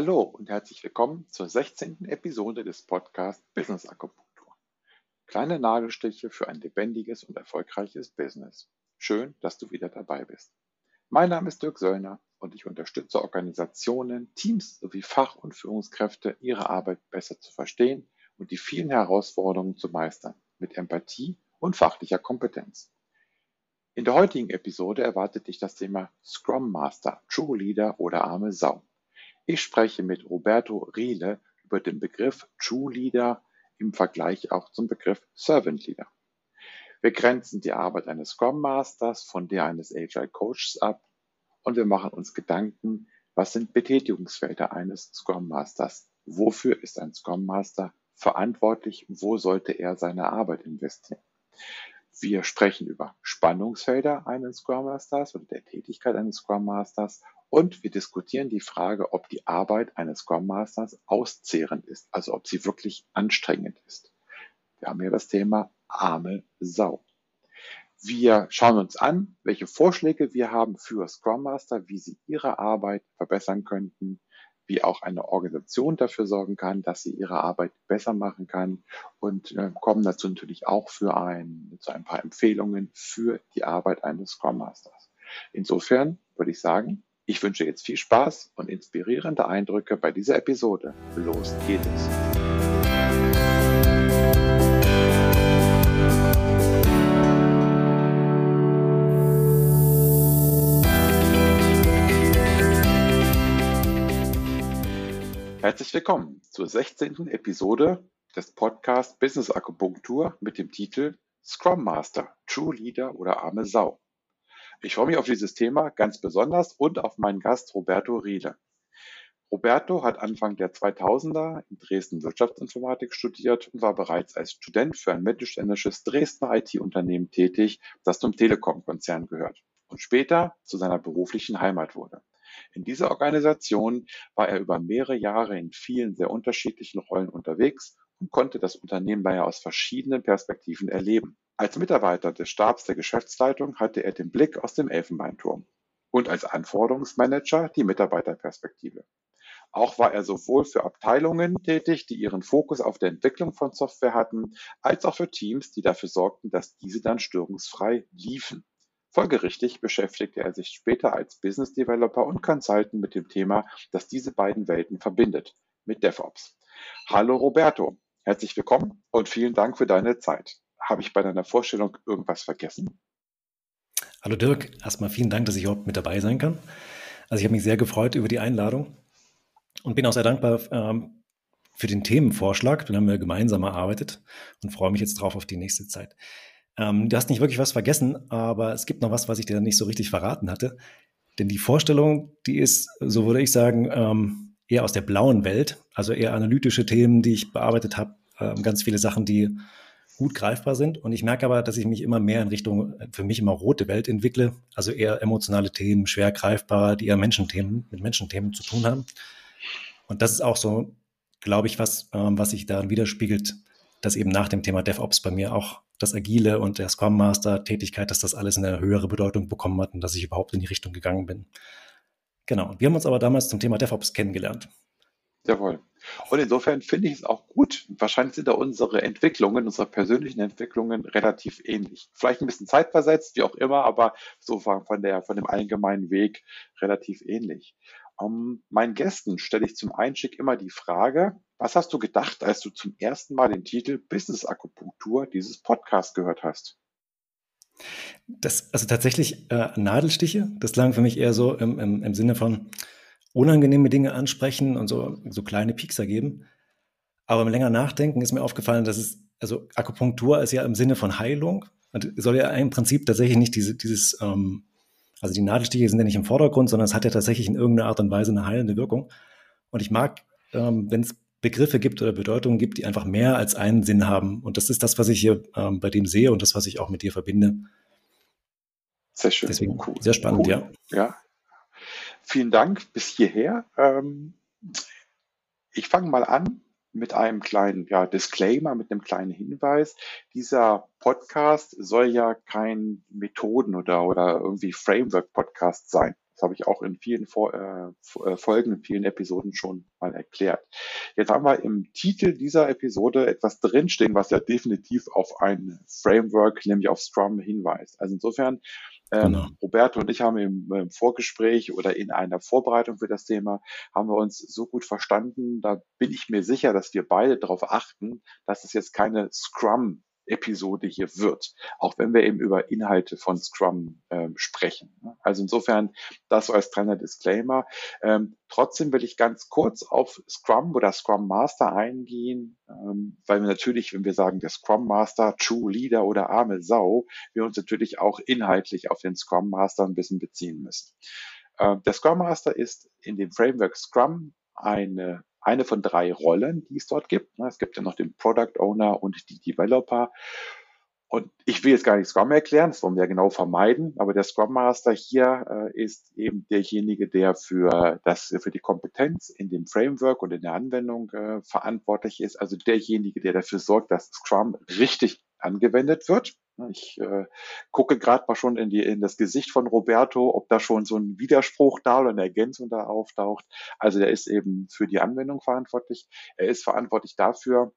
Hallo und herzlich willkommen zur 16. Episode des Podcasts Business Akupunktur. Kleine Nagelstiche für ein lebendiges und erfolgreiches Business. Schön, dass du wieder dabei bist. Mein Name ist Dirk Söllner und ich unterstütze Organisationen, Teams sowie Fach- und Führungskräfte, ihre Arbeit besser zu verstehen und die vielen Herausforderungen zu meistern, mit Empathie und fachlicher Kompetenz. In der heutigen Episode erwartet dich das Thema Scrum Master, True Leader oder arme Sau. Ich spreche mit Roberto Riele über den Begriff True Leader im Vergleich auch zum Begriff Servant Leader. Wir grenzen die Arbeit eines Scrum Masters von der eines Agile Coaches ab und wir machen uns Gedanken, was sind Betätigungsfelder eines Scrum Masters? Wofür ist ein Scrum Master verantwortlich? Wo sollte er seine Arbeit investieren? Wir sprechen über Spannungsfelder eines Scrum Masters oder der Tätigkeit eines Scrum Masters und wir diskutieren die Frage, ob die Arbeit eines Scrum Masters auszehrend ist, also ob sie wirklich anstrengend ist. Wir haben hier das Thema arme Sau. Wir schauen uns an, welche Vorschläge wir haben für Scrum Master, wie sie ihre Arbeit verbessern könnten, wie auch eine Organisation dafür sorgen kann, dass sie ihre Arbeit besser machen kann und äh, kommen dazu natürlich auch für ein, zu ein paar Empfehlungen für die Arbeit eines Scrum Masters. Insofern würde ich sagen, ich wünsche jetzt viel Spaß und inspirierende Eindrücke bei dieser Episode. Los geht es. Herzlich willkommen zur 16. Episode des Podcasts Business Akupunktur mit dem Titel Scrum Master, True Leader oder arme Sau. Ich freue mich auf dieses Thema ganz besonders und auf meinen Gast Roberto Riele. Roberto hat Anfang der 2000er in Dresden Wirtschaftsinformatik studiert und war bereits als Student für ein mittelständisches Dresdner IT-Unternehmen tätig, das zum Telekom-Konzern gehört und später zu seiner beruflichen Heimat wurde. In dieser Organisation war er über mehrere Jahre in vielen sehr unterschiedlichen Rollen unterwegs und konnte das Unternehmen daher aus verschiedenen Perspektiven erleben. Als Mitarbeiter des Stabs der Geschäftsleitung hatte er den Blick aus dem Elfenbeinturm und als Anforderungsmanager die Mitarbeiterperspektive. Auch war er sowohl für Abteilungen tätig, die ihren Fokus auf der Entwicklung von Software hatten, als auch für Teams, die dafür sorgten, dass diese dann störungsfrei liefen. Folgerichtig beschäftigte er sich später als Business Developer und Consultant mit dem Thema, das diese beiden Welten verbindet, mit DevOps. Hallo Roberto, herzlich willkommen und vielen Dank für deine Zeit. Habe ich bei deiner Vorstellung irgendwas vergessen? Hallo Dirk, erstmal vielen Dank, dass ich überhaupt mit dabei sein kann. Also ich habe mich sehr gefreut über die Einladung und bin auch sehr dankbar ähm, für den Themenvorschlag. Den haben wir gemeinsam erarbeitet und freue mich jetzt drauf auf die nächste Zeit. Ähm, du hast nicht wirklich was vergessen, aber es gibt noch was, was ich dir nicht so richtig verraten hatte. Denn die Vorstellung, die ist, so würde ich sagen, ähm, eher aus der blauen Welt, also eher analytische Themen, die ich bearbeitet habe, ähm, ganz viele Sachen, die gut greifbar sind. Und ich merke aber, dass ich mich immer mehr in Richtung, für mich immer rote Welt entwickle, also eher emotionale Themen, schwer greifbar, die eher Menschenthemen, mit Menschenthemen zu tun haben. Und das ist auch so, glaube ich, was, ähm, was sich daran widerspiegelt, dass eben nach dem Thema DevOps bei mir auch das Agile und der Scrum Master Tätigkeit, dass das alles eine höhere Bedeutung bekommen hat und dass ich überhaupt in die Richtung gegangen bin. Genau. Wir haben uns aber damals zum Thema DevOps kennengelernt. Jawohl. Und insofern finde ich es auch gut. Wahrscheinlich sind da unsere Entwicklungen, unsere persönlichen Entwicklungen relativ ähnlich. Vielleicht ein bisschen zeitversetzt, wie auch immer, aber so von, der, von dem allgemeinen Weg relativ ähnlich. Um, meinen Gästen stelle ich zum Einstieg immer die Frage, was hast du gedacht, als du zum ersten Mal den Titel Business Akupunktur dieses Podcast gehört hast? Das, also tatsächlich äh, Nadelstiche, das klang für mich eher so im, im, im Sinne von unangenehme Dinge ansprechen und so, so kleine Piekser geben. Aber im länger Nachdenken ist mir aufgefallen, dass es, also Akupunktur ist ja im Sinne von Heilung und soll ja im Prinzip tatsächlich nicht diese, dieses, ähm, also die Nadelstiche sind ja nicht im Vordergrund, sondern es hat ja tatsächlich in irgendeiner Art und Weise eine heilende Wirkung. Und ich mag, ähm, wenn es Begriffe gibt oder Bedeutungen gibt, die einfach mehr als einen Sinn haben. Und das ist das, was ich hier ähm, bei dem sehe und das, was ich auch mit dir verbinde. Sehr schön. Deswegen cool. sehr spannend, cool. ja. Ja. Vielen Dank bis hierher. Ähm, ich fange mal an mit einem kleinen ja, Disclaimer, mit einem kleinen Hinweis. Dieser Podcast soll ja kein Methoden- oder, oder irgendwie Framework-Podcast sein. Das habe ich auch in vielen Vor äh, äh, Folgen, in vielen Episoden schon mal erklärt. Jetzt haben wir im Titel dieser Episode etwas drinstehen, was ja definitiv auf ein Framework, nämlich auf Scrum hinweist. Also insofern ähm, genau. Roberto und ich haben im, im, Vorgespräch oder in einer Vorbereitung für das Thema haben wir uns so gut verstanden. Da bin ich mir sicher, dass wir beide darauf achten, dass es jetzt keine Scrum Episode hier wird, auch wenn wir eben über Inhalte von Scrum ähm, sprechen. Also insofern das so als kleiner Disclaimer. Ähm, trotzdem will ich ganz kurz auf Scrum oder Scrum Master eingehen, ähm, weil wir natürlich, wenn wir sagen, der Scrum Master, True Leader oder arme Sau, wir uns natürlich auch inhaltlich auf den Scrum Master ein bisschen beziehen müssen. Ähm, der Scrum Master ist in dem Framework Scrum eine eine von drei Rollen, die es dort gibt. Es gibt ja noch den Product Owner und die Developer. Und ich will jetzt gar nicht Scrum erklären, das wollen wir ja genau vermeiden, aber der Scrum Master hier äh, ist eben derjenige, der für das, für die Kompetenz in dem Framework und in der Anwendung äh, verantwortlich ist, also derjenige, der dafür sorgt, dass Scrum richtig angewendet wird. Ich äh, gucke gerade mal schon in, die, in das Gesicht von Roberto, ob da schon so ein Widerspruch da oder eine Ergänzung da auftaucht. Also der ist eben für die Anwendung verantwortlich. Er ist verantwortlich dafür,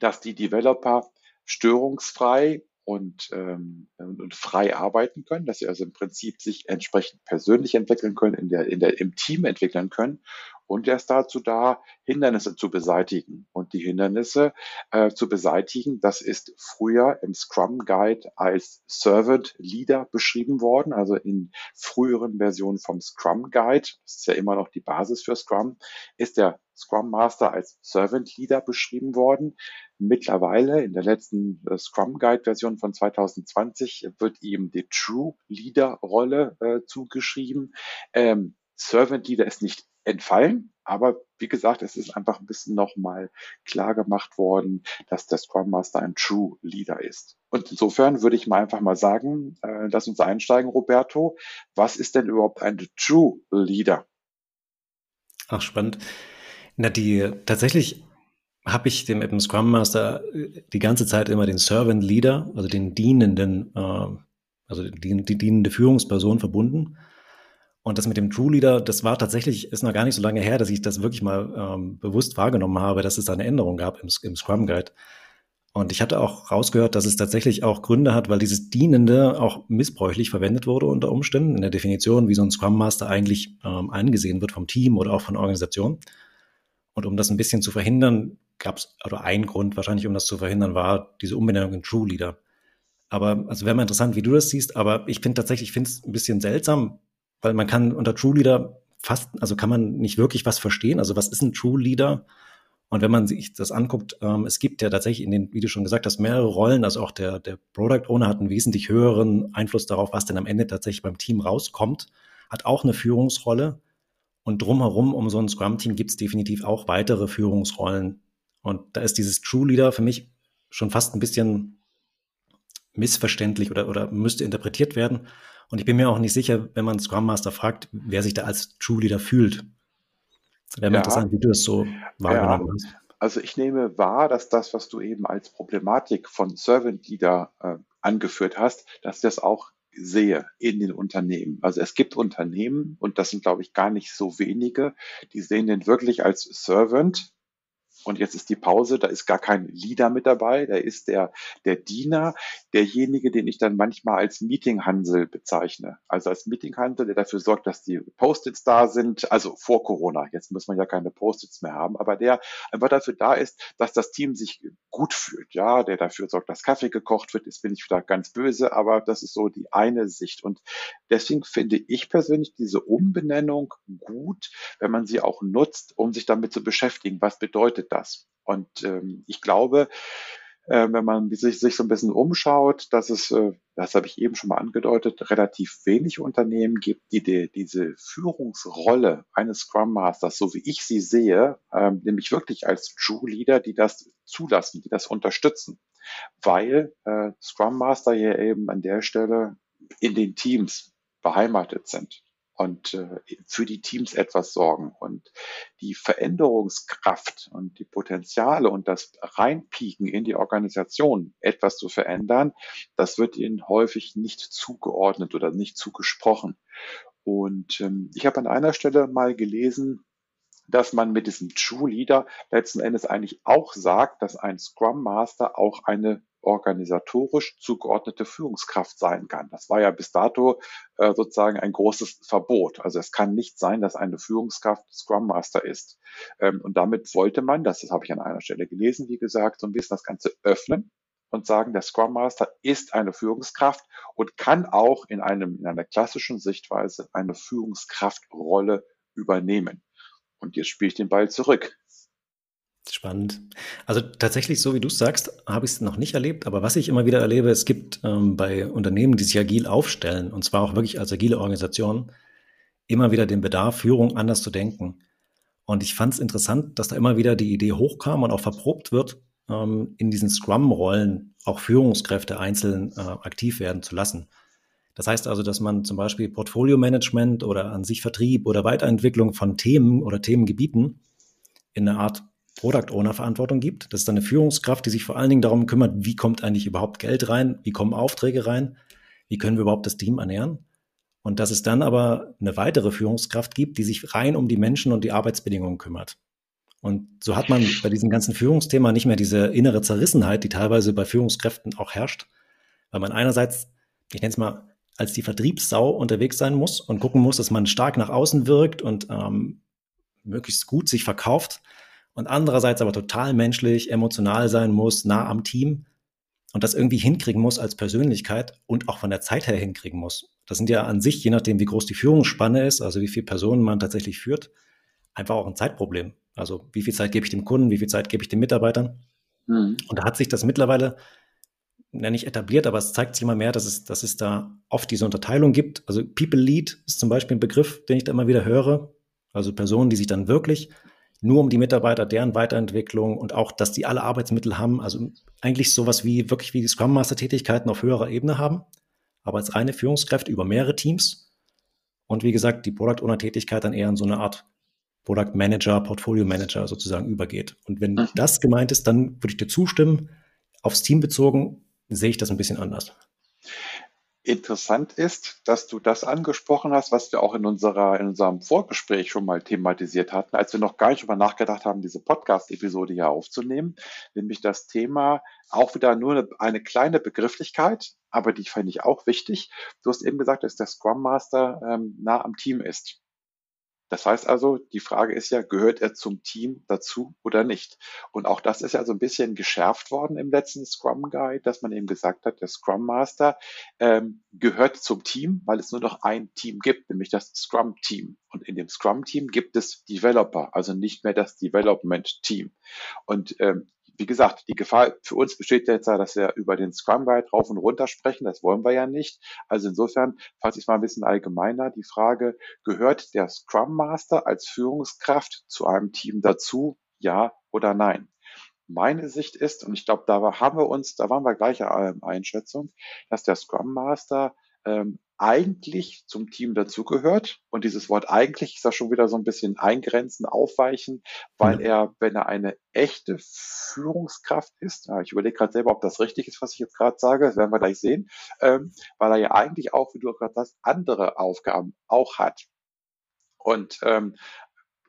dass die Developer störungsfrei und, ähm, und frei arbeiten können, dass sie also im Prinzip sich entsprechend persönlich entwickeln können, in der, in der, im Team entwickeln können. Und er ist dazu da, Hindernisse zu beseitigen. Und die Hindernisse äh, zu beseitigen, das ist früher im Scrum Guide als Servant Leader beschrieben worden, also in früheren Versionen vom Scrum Guide, das ist ja immer noch die Basis für Scrum, ist der Scrum Master als Servant Leader beschrieben worden. Mittlerweile in der letzten äh, Scrum Guide Version von 2020 wird ihm die True Leader Rolle äh, zugeschrieben. Ähm, Servant Leader ist nicht entfallen, aber wie gesagt, es ist einfach ein bisschen nochmal klar gemacht worden, dass der Scrum Master ein True Leader ist. Und insofern würde ich mal einfach mal sagen, äh, lass uns einsteigen, Roberto. Was ist denn überhaupt ein True Leader? Ach, spannend. Na, die tatsächlich habe ich dem Appen Scrum Master äh, die ganze Zeit immer den Servant Leader, also den dienenden, äh, also die, die dienende Führungsperson verbunden. Und das mit dem True Leader, das war tatsächlich, ist noch gar nicht so lange her, dass ich das wirklich mal ähm, bewusst wahrgenommen habe, dass es da eine Änderung gab im, im Scrum Guide. Und ich hatte auch rausgehört, dass es tatsächlich auch Gründe hat, weil dieses Dienende auch missbräuchlich verwendet wurde unter Umständen in der Definition, wie so ein Scrum Master eigentlich ähm, angesehen wird vom Team oder auch von Organisationen. Und um das ein bisschen zu verhindern, gab es, oder ein Grund wahrscheinlich, um das zu verhindern, war diese Umbenennung in True Leader. Aber, also wäre mal interessant, wie du das siehst, aber ich finde tatsächlich, ich finde es ein bisschen seltsam, weil man kann unter True Leader fast, also kann man nicht wirklich was verstehen. Also was ist ein True Leader? Und wenn man sich das anguckt, ähm, es gibt ja tatsächlich in den, wie du schon gesagt hast, mehrere Rollen. Also auch der, der Product Owner hat einen wesentlich höheren Einfluss darauf, was denn am Ende tatsächlich beim Team rauskommt, hat auch eine Führungsrolle. Und drumherum um so ein Scrum-Team gibt es definitiv auch weitere Führungsrollen. Und da ist dieses True Leader für mich schon fast ein bisschen missverständlich oder, oder müsste interpretiert werden. Und ich bin mir auch nicht sicher, wenn man Scrum Master fragt, wer sich da als True Leader fühlt. Wäre mir ja. interessant, wie du das so wahrgenommen ja. hast. Also ich nehme wahr, dass das, was du eben als Problematik von Servant Leader äh, angeführt hast, dass das auch sehe in den Unternehmen. Also es gibt Unternehmen, und das sind, glaube ich, gar nicht so wenige, die sehen den wirklich als Servant und jetzt ist die Pause, da ist gar kein Leader mit dabei, da ist der, der Diener, derjenige, den ich dann manchmal als Meetinghansel bezeichne. Also als Meetinghansel, der dafür sorgt, dass die Post-its da sind, also vor Corona, jetzt muss man ja keine Post-its mehr haben, aber der einfach dafür da ist, dass das Team sich gut fühlt, ja, der dafür sorgt, dass Kaffee gekocht wird, jetzt bin ich wieder ganz böse, aber das ist so die eine Sicht. Und deswegen finde ich persönlich diese Umbenennung gut, wenn man sie auch nutzt, um sich damit zu beschäftigen. Was bedeutet das. Und ähm, ich glaube, äh, wenn man sich, sich so ein bisschen umschaut, dass es, äh, das habe ich eben schon mal angedeutet, relativ wenig Unternehmen gibt, die, die diese Führungsrolle eines Scrum Masters, so wie ich sie sehe, ähm, nämlich wirklich als True Leader, die das zulassen, die das unterstützen. Weil äh, Scrum Master hier eben an der Stelle in den Teams beheimatet sind und äh, für die Teams etwas sorgen. Und die Veränderungskraft und die Potenziale und das Reinpieken in die Organisation, etwas zu verändern, das wird ihnen häufig nicht zugeordnet oder nicht zugesprochen. Und ähm, ich habe an einer Stelle mal gelesen, dass man mit diesem True Leader letzten Endes eigentlich auch sagt, dass ein Scrum Master auch eine organisatorisch zugeordnete Führungskraft sein kann. Das war ja bis dato äh, sozusagen ein großes Verbot. Also es kann nicht sein, dass eine Führungskraft Scrum Master ist. Ähm, und damit wollte man, das, das habe ich an einer Stelle gelesen, wie gesagt, so ein bisschen das Ganze öffnen und sagen, der Scrum Master ist eine Führungskraft und kann auch in einem, in einer klassischen Sichtweise eine Führungskraftrolle übernehmen. Und jetzt spiele ich den Ball zurück. Spannend. Also tatsächlich, so wie du es sagst, habe ich es noch nicht erlebt. Aber was ich immer wieder erlebe, es gibt ähm, bei Unternehmen, die sich agil aufstellen, und zwar auch wirklich als agile Organisation, immer wieder den Bedarf, Führung anders zu denken. Und ich fand es interessant, dass da immer wieder die Idee hochkam und auch verprobt wird, ähm, in diesen Scrum-Rollen auch Führungskräfte einzeln äh, aktiv werden zu lassen. Das heißt also, dass man zum Beispiel Portfolio-Management oder an sich Vertrieb oder Weiterentwicklung von Themen oder Themengebieten in eine Art Product Owner Verantwortung gibt. Das ist eine Führungskraft, die sich vor allen Dingen darum kümmert, wie kommt eigentlich überhaupt Geld rein, wie kommen Aufträge rein, wie können wir überhaupt das Team ernähren. Und dass es dann aber eine weitere Führungskraft gibt, die sich rein um die Menschen und die Arbeitsbedingungen kümmert. Und so hat man bei diesem ganzen Führungsthema nicht mehr diese innere Zerrissenheit, die teilweise bei Führungskräften auch herrscht, weil man einerseits, ich nenne es mal, als die Vertriebssau unterwegs sein muss und gucken muss, dass man stark nach außen wirkt und ähm, möglichst gut sich verkauft und andererseits aber total menschlich, emotional sein muss, nah am Team und das irgendwie hinkriegen muss als Persönlichkeit und auch von der Zeit her hinkriegen muss. Das sind ja an sich, je nachdem, wie groß die Führungsspanne ist, also wie viele Personen man tatsächlich führt, einfach auch ein Zeitproblem. Also wie viel Zeit gebe ich dem Kunden, wie viel Zeit gebe ich den Mitarbeitern? Mhm. Und da hat sich das mittlerweile ja nicht etabliert, aber es zeigt sich immer mehr, dass es, dass es da oft diese Unterteilung gibt. Also People Lead ist zum Beispiel ein Begriff, den ich da immer wieder höre. Also Personen, die sich dann wirklich nur um die Mitarbeiter, deren Weiterentwicklung und auch, dass die alle Arbeitsmittel haben. Also eigentlich sowas wie wirklich wie die Scrum Master Tätigkeiten auf höherer Ebene haben, aber als reine Führungskräfte über mehrere Teams. Und wie gesagt, die Product Owner Tätigkeit dann eher in so eine Art Product Manager, Portfolio Manager sozusagen übergeht. Und wenn mhm. das gemeint ist, dann würde ich dir zustimmen. Aufs Team bezogen sehe ich das ein bisschen anders. Interessant ist, dass du das angesprochen hast, was wir auch in, unserer, in unserem Vorgespräch schon mal thematisiert hatten, als wir noch gar nicht darüber nachgedacht haben, diese Podcast-Episode hier aufzunehmen, nämlich das Thema auch wieder nur eine, eine kleine Begrifflichkeit, aber die fand ich auch wichtig. Du hast eben gesagt, dass der Scrum Master ähm, nah am Team ist. Das heißt also, die Frage ist ja, gehört er zum Team dazu oder nicht? Und auch das ist ja so ein bisschen geschärft worden im letzten Scrum Guide, dass man eben gesagt hat, der Scrum Master ähm, gehört zum Team, weil es nur noch ein Team gibt, nämlich das Scrum Team. Und in dem Scrum Team gibt es Developer, also nicht mehr das Development Team. Und ähm, wie gesagt, die Gefahr für uns besteht jetzt ja, dass wir über den Scrum Guide rauf und runter sprechen. Das wollen wir ja nicht. Also insofern fasse ich mal ein bisschen allgemeiner die Frage, gehört der Scrum Master als Führungskraft zu einem Team dazu? Ja oder nein? Meine Sicht ist, und ich glaube, da haben wir uns, da waren wir gleicher Einschätzung, dass der Scrum Master ähm, eigentlich zum Team dazugehört. Und dieses Wort eigentlich ist da schon wieder so ein bisschen eingrenzen, aufweichen, weil er, wenn er eine echte Führungskraft ist, ich überlege gerade selber, ob das richtig ist, was ich jetzt gerade sage, das werden wir gleich sehen, ähm, weil er ja eigentlich auch, wie du gerade sagst, andere Aufgaben auch hat. Und ähm,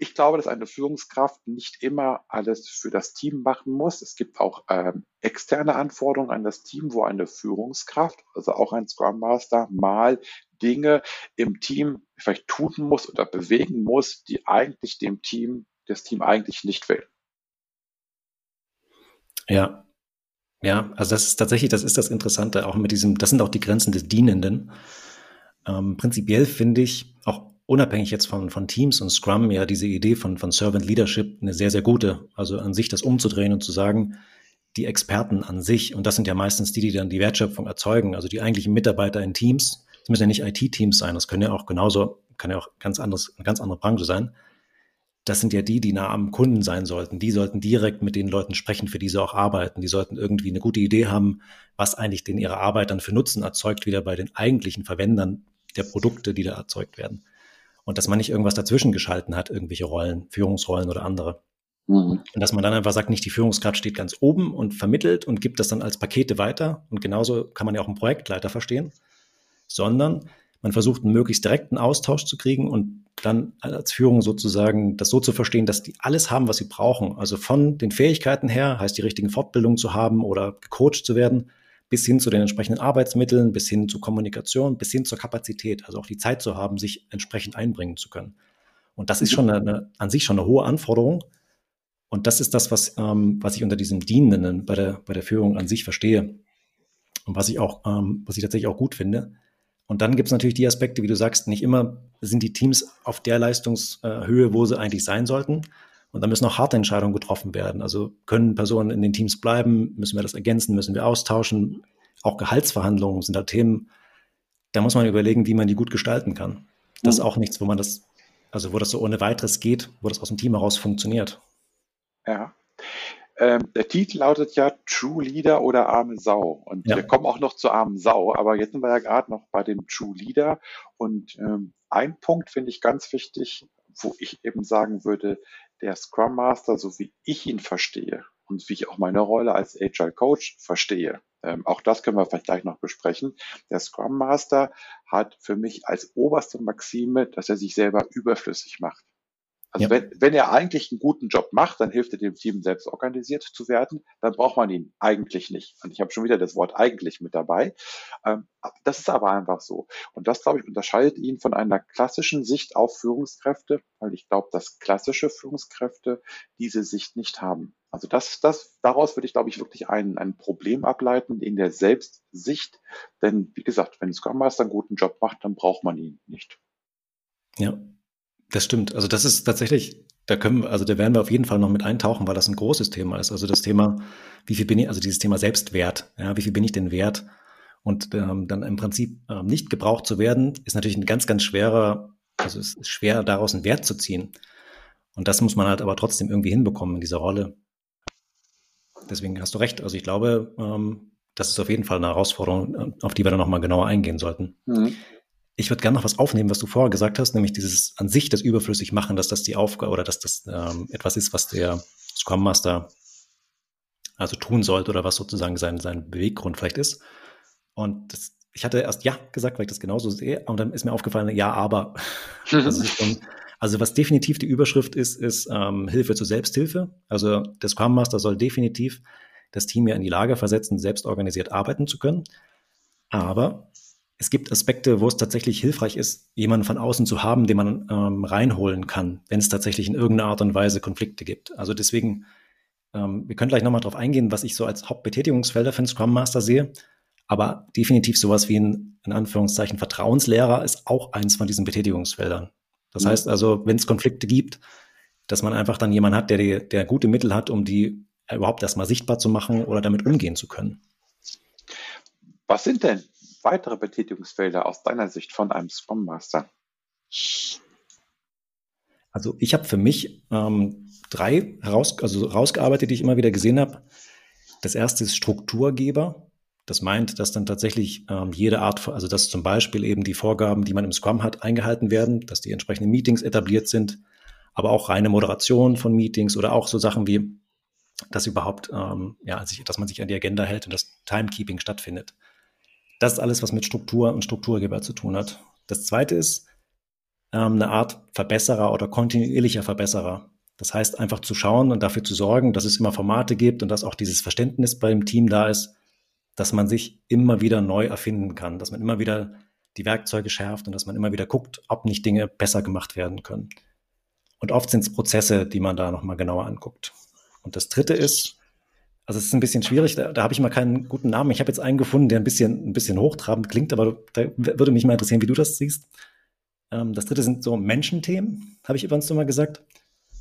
ich glaube, dass eine Führungskraft nicht immer alles für das Team machen muss. Es gibt auch ähm, externe Anforderungen an das Team, wo eine Führungskraft, also auch ein Scrum Master, mal Dinge im Team vielleicht tun muss oder bewegen muss, die eigentlich dem Team, das Team eigentlich nicht will. Ja, ja, also das ist tatsächlich, das ist das Interessante, auch mit diesem, das sind auch die Grenzen des Dienenden. Ähm, prinzipiell finde ich auch unabhängig jetzt von, von Teams und Scrum ja diese Idee von, von Servant Leadership eine sehr, sehr gute. Also an sich das umzudrehen und zu sagen, die Experten an sich, und das sind ja meistens die, die dann die Wertschöpfung erzeugen, also die eigentlichen Mitarbeiter in Teams, das müssen ja nicht IT-Teams sein, das können ja auch genauso, kann ja auch ganz anderes, eine ganz andere Branche sein. Das sind ja die, die nah am Kunden sein sollten. Die sollten direkt mit den Leuten sprechen, für die sie auch arbeiten. Die sollten irgendwie eine gute Idee haben, was eigentlich denn ihre Arbeit dann für Nutzen erzeugt, wieder bei den eigentlichen Verwendern der Produkte, die da erzeugt werden und dass man nicht irgendwas dazwischen geschalten hat, irgendwelche Rollen, Führungsrollen oder andere. Mhm. Und dass man dann einfach sagt, nicht die Führungskraft steht ganz oben und vermittelt und gibt das dann als Pakete weiter. Und genauso kann man ja auch einen Projektleiter verstehen, sondern Man versucht einen möglichst direkten Austausch zu kriegen und dann als Führung sozusagen das so zu verstehen, dass die alles haben, was sie brauchen. Also von den Fähigkeiten her, heißt die richtigen Fortbildungen zu haben oder gecoacht zu werden, bis hin zu den entsprechenden Arbeitsmitteln, bis hin zur Kommunikation, bis hin zur Kapazität, also auch die Zeit zu haben, sich entsprechend einbringen zu können. Und das ist schon eine, eine, an sich schon eine hohe Anforderung. Und das ist das, was, ähm, was ich unter diesem Dienenden bei der, bei der Führung an sich verstehe. Und was ich auch, ähm, was ich tatsächlich auch gut finde. Und dann gibt es natürlich die Aspekte, wie du sagst, nicht immer sind die Teams auf der Leistungshöhe, wo sie eigentlich sein sollten. Und da müssen auch harte Entscheidungen getroffen werden. Also können Personen in den Teams bleiben? Müssen wir das ergänzen? Müssen wir austauschen? Auch Gehaltsverhandlungen sind da Themen. Da muss man überlegen, wie man die gut gestalten kann. Das ist auch nichts, wo man das, also wo das so ohne weiteres geht, wo das aus dem Team heraus funktioniert. Ja. Ähm, der Titel lautet ja True Leader oder arme Sau. Und ja. wir kommen auch noch zur armen Sau, aber jetzt sind wir ja gerade noch bei dem True Leader. Und ähm, ein Punkt finde ich ganz wichtig, wo ich eben sagen würde, der Scrum Master, so wie ich ihn verstehe und wie ich auch meine Rolle als Agile Coach verstehe, ähm, auch das können wir vielleicht gleich noch besprechen. Der Scrum Master hat für mich als oberste Maxime, dass er sich selber überflüssig macht. Also ja. wenn, wenn er eigentlich einen guten Job macht, dann hilft er dem Team selbst organisiert zu werden, dann braucht man ihn eigentlich nicht. Und ich habe schon wieder das Wort eigentlich mit dabei. Ähm, das ist aber einfach so. Und das, glaube ich, unterscheidet ihn von einer klassischen Sicht auf Führungskräfte, weil ich glaube, dass klassische Führungskräfte diese Sicht nicht haben. Also das, das, daraus würde ich, glaube ich, wirklich ein, ein Problem ableiten in der Selbstsicht. Denn wie gesagt, wenn Scrum Master einen guten Job macht, dann braucht man ihn nicht. Ja, das stimmt. Also das ist tatsächlich, da können wir, also da werden wir auf jeden Fall noch mit eintauchen, weil das ein großes Thema ist. Also das Thema, wie viel bin ich, also dieses Thema Selbstwert, ja, wie viel bin ich denn wert? Und ähm, dann im Prinzip ähm, nicht gebraucht zu werden, ist natürlich ein ganz, ganz schwerer, also es ist schwer, daraus einen Wert zu ziehen. Und das muss man halt aber trotzdem irgendwie hinbekommen in dieser Rolle. Deswegen hast du recht. Also ich glaube, ähm, das ist auf jeden Fall eine Herausforderung, auf die wir dann nochmal genauer eingehen sollten. Mhm. Ich würde gerne noch was aufnehmen, was du vorher gesagt hast, nämlich dieses an sich das überflüssig machen, dass das die Aufgabe oder dass das ähm, etwas ist, was der Scrum Master also tun sollte oder was sozusagen sein, sein Beweggrund vielleicht ist. Und das, ich hatte erst ja gesagt, weil ich das genauso sehe, und dann ist mir aufgefallen, ja, aber. also, schon, also, was definitiv die Überschrift ist, ist ähm, Hilfe zur Selbsthilfe. Also der Scrum Master soll definitiv das Team ja in die Lage versetzen, selbst organisiert arbeiten zu können. Aber es gibt Aspekte, wo es tatsächlich hilfreich ist, jemanden von außen zu haben, den man ähm, reinholen kann, wenn es tatsächlich in irgendeiner Art und Weise Konflikte gibt. Also deswegen, ähm, wir können gleich nochmal drauf eingehen, was ich so als Hauptbetätigungsfelder für einen Scrum Master sehe. Aber definitiv sowas wie ein, in Anführungszeichen, Vertrauenslehrer ist auch eins von diesen Betätigungsfeldern. Das mhm. heißt also, wenn es Konflikte gibt, dass man einfach dann jemanden hat, der, die, der gute Mittel hat, um die überhaupt erstmal sichtbar zu machen oder damit umgehen zu können. Was sind denn weitere Betätigungsfelder aus deiner Sicht von einem Scrum Master? Also ich habe für mich ähm, drei heraus, also rausgearbeitet, die ich immer wieder gesehen habe. Das erste ist Strukturgeber. Das meint, dass dann tatsächlich ähm, jede Art, also dass zum Beispiel eben die Vorgaben, die man im Scrum hat, eingehalten werden, dass die entsprechenden Meetings etabliert sind, aber auch reine Moderation von Meetings oder auch so Sachen wie, dass überhaupt, ähm, ja, dass man sich an die Agenda hält und das Timekeeping stattfindet. Das ist alles, was mit Struktur und Strukturgeber zu tun hat. Das zweite ist ähm, eine Art Verbesserer oder kontinuierlicher Verbesserer. Das heißt, einfach zu schauen und dafür zu sorgen, dass es immer Formate gibt und dass auch dieses Verständnis beim Team da ist, dass man sich immer wieder neu erfinden kann, dass man immer wieder die Werkzeuge schärft und dass man immer wieder guckt, ob nicht Dinge besser gemacht werden können. Und oft sind es Prozesse, die man da nochmal genauer anguckt. Und das dritte ist, also es ist ein bisschen schwierig, da, da habe ich mal keinen guten Namen. Ich habe jetzt einen gefunden, der ein bisschen, ein bisschen hochtrabend klingt, aber da würde mich mal interessieren, wie du das siehst. Ähm, das dritte sind so Menschenthemen, habe ich übrigens mal gesagt.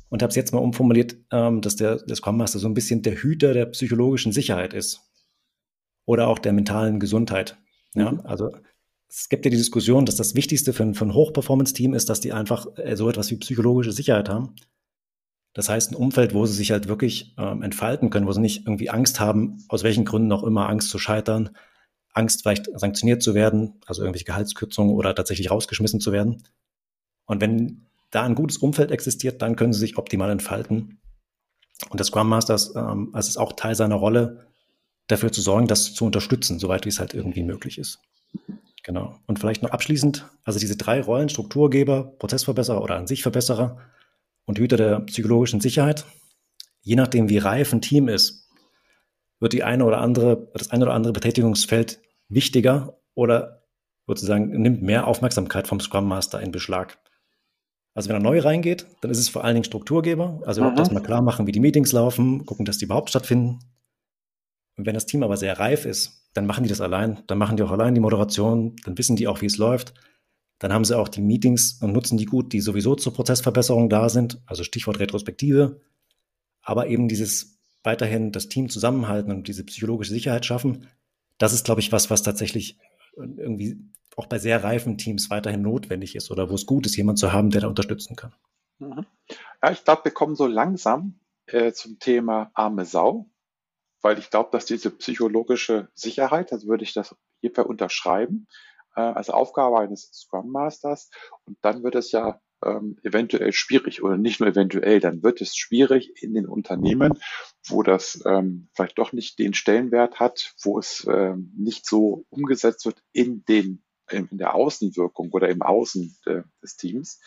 Und habe es jetzt mal umformuliert, ähm, dass der, der Scrum Master so ein bisschen der Hüter der psychologischen Sicherheit ist. Oder auch der mentalen Gesundheit. Ja, mhm. also es gibt ja die Diskussion, dass das Wichtigste für ein, für ein Hochperformance-Team ist, dass die einfach äh, so etwas wie psychologische Sicherheit haben. Das heißt, ein Umfeld, wo sie sich halt wirklich ähm, entfalten können, wo sie nicht irgendwie Angst haben, aus welchen Gründen auch immer, Angst zu scheitern, Angst vielleicht sanktioniert zu werden, also irgendwelche Gehaltskürzungen oder tatsächlich rausgeschmissen zu werden. Und wenn da ein gutes Umfeld existiert, dann können sie sich optimal entfalten. Und das Scrum Masters, ähm, also ist auch Teil seiner Rolle, dafür zu sorgen, das zu unterstützen, soweit wie es halt irgendwie möglich ist. Genau. Und vielleicht noch abschließend, also diese drei Rollen, Strukturgeber, Prozessverbesserer oder an sich Verbesserer und Hüter der psychologischen Sicherheit, je nachdem, wie reif ein Team ist, wird die eine oder andere, das eine oder andere Betätigungsfeld wichtiger oder sozusagen nimmt mehr Aufmerksamkeit vom Scrum Master in Beschlag. Also wenn er neu reingeht, dann ist es vor allen Dingen Strukturgeber, also mhm. erstmal klar machen, wie die Meetings laufen, gucken, dass die überhaupt stattfinden. Und wenn das Team aber sehr reif ist, dann machen die das allein. Dann machen die auch allein die Moderation, dann wissen die auch, wie es läuft. Dann haben sie auch die Meetings und nutzen die gut, die sowieso zur Prozessverbesserung da sind, also Stichwort Retrospektive. Aber eben dieses weiterhin das Team zusammenhalten und diese psychologische Sicherheit schaffen, das ist, glaube ich, was, was tatsächlich irgendwie auch bei sehr reifen Teams weiterhin notwendig ist oder wo es gut ist, jemanden zu haben, der da unterstützen kann. Mhm. Ja, ich glaube, wir kommen so langsam äh, zum Thema arme Sau weil ich glaube, dass diese psychologische Sicherheit, also würde ich das hierbei unterschreiben, äh, als Aufgabe eines Scrum Masters. Und dann wird es ja ähm, eventuell schwierig oder nicht nur eventuell, dann wird es schwierig in den Unternehmen, wo das ähm, vielleicht doch nicht den Stellenwert hat, wo es ähm, nicht so umgesetzt wird in den in der Außenwirkung oder im Außen de, des Teams.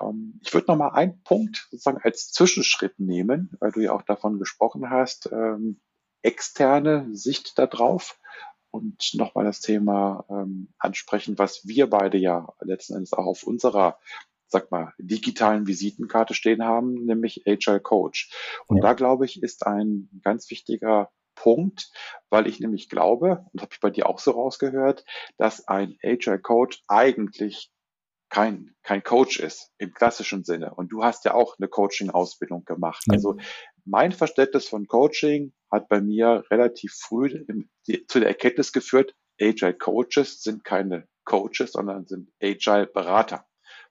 Ähm, ich würde noch mal einen Punkt sozusagen als Zwischenschritt nehmen, weil du ja auch davon gesprochen hast, ähm, externe Sicht darauf und nochmal das Thema ähm, ansprechen, was wir beide ja letzten Endes auch auf unserer sag mal, digitalen Visitenkarte stehen haben, nämlich Agile Coach. Und ja. da glaube ich, ist ein ganz wichtiger Punkt, weil ich nämlich glaube, und habe ich bei dir auch so rausgehört, dass ein Agile Coach eigentlich kein, kein Coach ist im klassischen Sinne. Und du hast ja auch eine Coaching-Ausbildung gemacht. Ja. Also mein Verständnis von Coaching hat bei mir relativ früh zu der Erkenntnis geführt, Agile Coaches sind keine Coaches, sondern sind Agile Berater,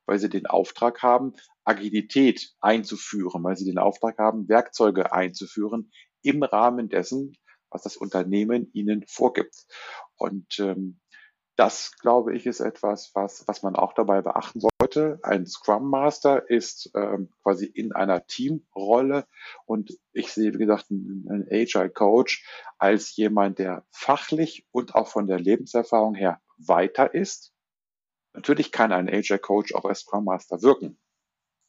weil sie den Auftrag haben, Agilität einzuführen, weil sie den Auftrag haben, Werkzeuge einzuführen im Rahmen dessen, was das Unternehmen ihnen vorgibt. Und ähm, das, glaube ich, ist etwas, was, was man auch dabei beachten sollte. Ein Scrum Master ist ähm, quasi in einer Teamrolle und ich sehe, wie gesagt, einen, Agile Coach als jemand, der fachlich und auch von der Lebenserfahrung her weiter ist. Natürlich kann ein Agile Coach auch als Scrum Master wirken.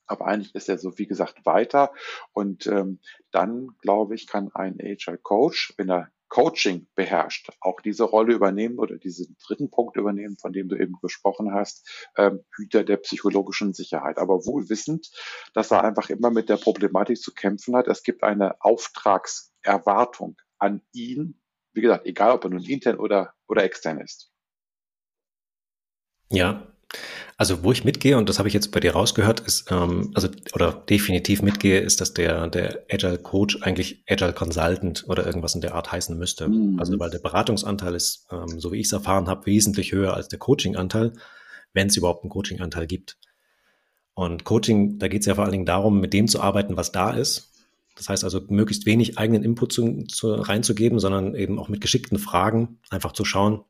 Aber eigentlich ist er so, wie gesagt, weiter. Und ähm, dann, glaube ich, kann ein Agile Coach, wenn er Coaching beherrscht, auch diese Rolle übernehmen oder diesen dritten Punkt übernehmen, von dem du eben gesprochen hast, ähm, Hüter der psychologischen Sicherheit. Aber wohl wissend, dass er einfach immer mit der Problematik zu kämpfen hat. Es gibt eine Auftragserwartung an ihn, wie gesagt, egal ob er nun intern oder, oder extern ist. Ja, also wo ich mitgehe, und das habe ich jetzt bei dir rausgehört, ist, ähm, also oder definitiv mitgehe, ist, dass der, der Agile Coach eigentlich Agile Consultant oder irgendwas in der Art heißen müsste. Mhm. Also weil der Beratungsanteil ist, ähm, so wie ich es erfahren habe, wesentlich höher als der Coaching-Anteil, wenn es überhaupt einen Coaching-Anteil gibt. Und Coaching, da geht es ja vor allen Dingen darum, mit dem zu arbeiten, was da ist. Das heißt also, möglichst wenig eigenen Input zu, zu, reinzugeben, sondern eben auch mit geschickten Fragen einfach zu schauen,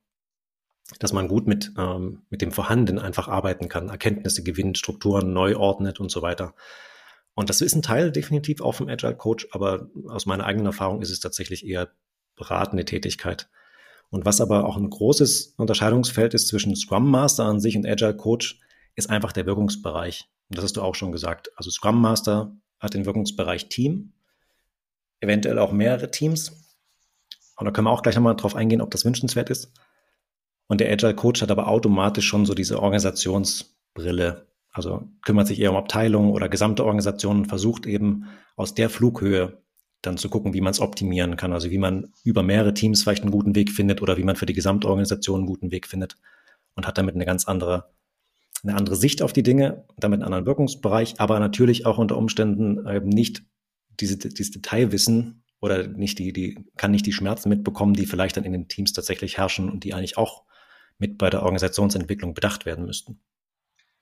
dass man gut mit, ähm, mit dem Vorhandenen einfach arbeiten kann, Erkenntnisse gewinnt, Strukturen neu ordnet und so weiter. Und das ist ein Teil definitiv auch vom Agile Coach, aber aus meiner eigenen Erfahrung ist es tatsächlich eher beratende Tätigkeit. Und was aber auch ein großes Unterscheidungsfeld ist zwischen Scrum Master an sich und Agile Coach, ist einfach der Wirkungsbereich. Und das hast du auch schon gesagt. Also Scrum Master hat den Wirkungsbereich Team, eventuell auch mehrere Teams. Und da können wir auch gleich nochmal drauf eingehen, ob das wünschenswert ist. Und der Agile Coach hat aber automatisch schon so diese Organisationsbrille. Also kümmert sich eher um Abteilungen oder gesamte Organisationen und versucht eben aus der Flughöhe dann zu gucken, wie man es optimieren kann. Also wie man über mehrere Teams vielleicht einen guten Weg findet oder wie man für die gesamte Organisation einen guten Weg findet und hat damit eine ganz andere, eine andere Sicht auf die Dinge, damit einen anderen Wirkungsbereich, aber natürlich auch unter Umständen eben nicht diese, dieses Detailwissen oder nicht die, die, kann nicht die Schmerzen mitbekommen, die vielleicht dann in den Teams tatsächlich herrschen und die eigentlich auch mit bei der Organisationsentwicklung bedacht werden müssten.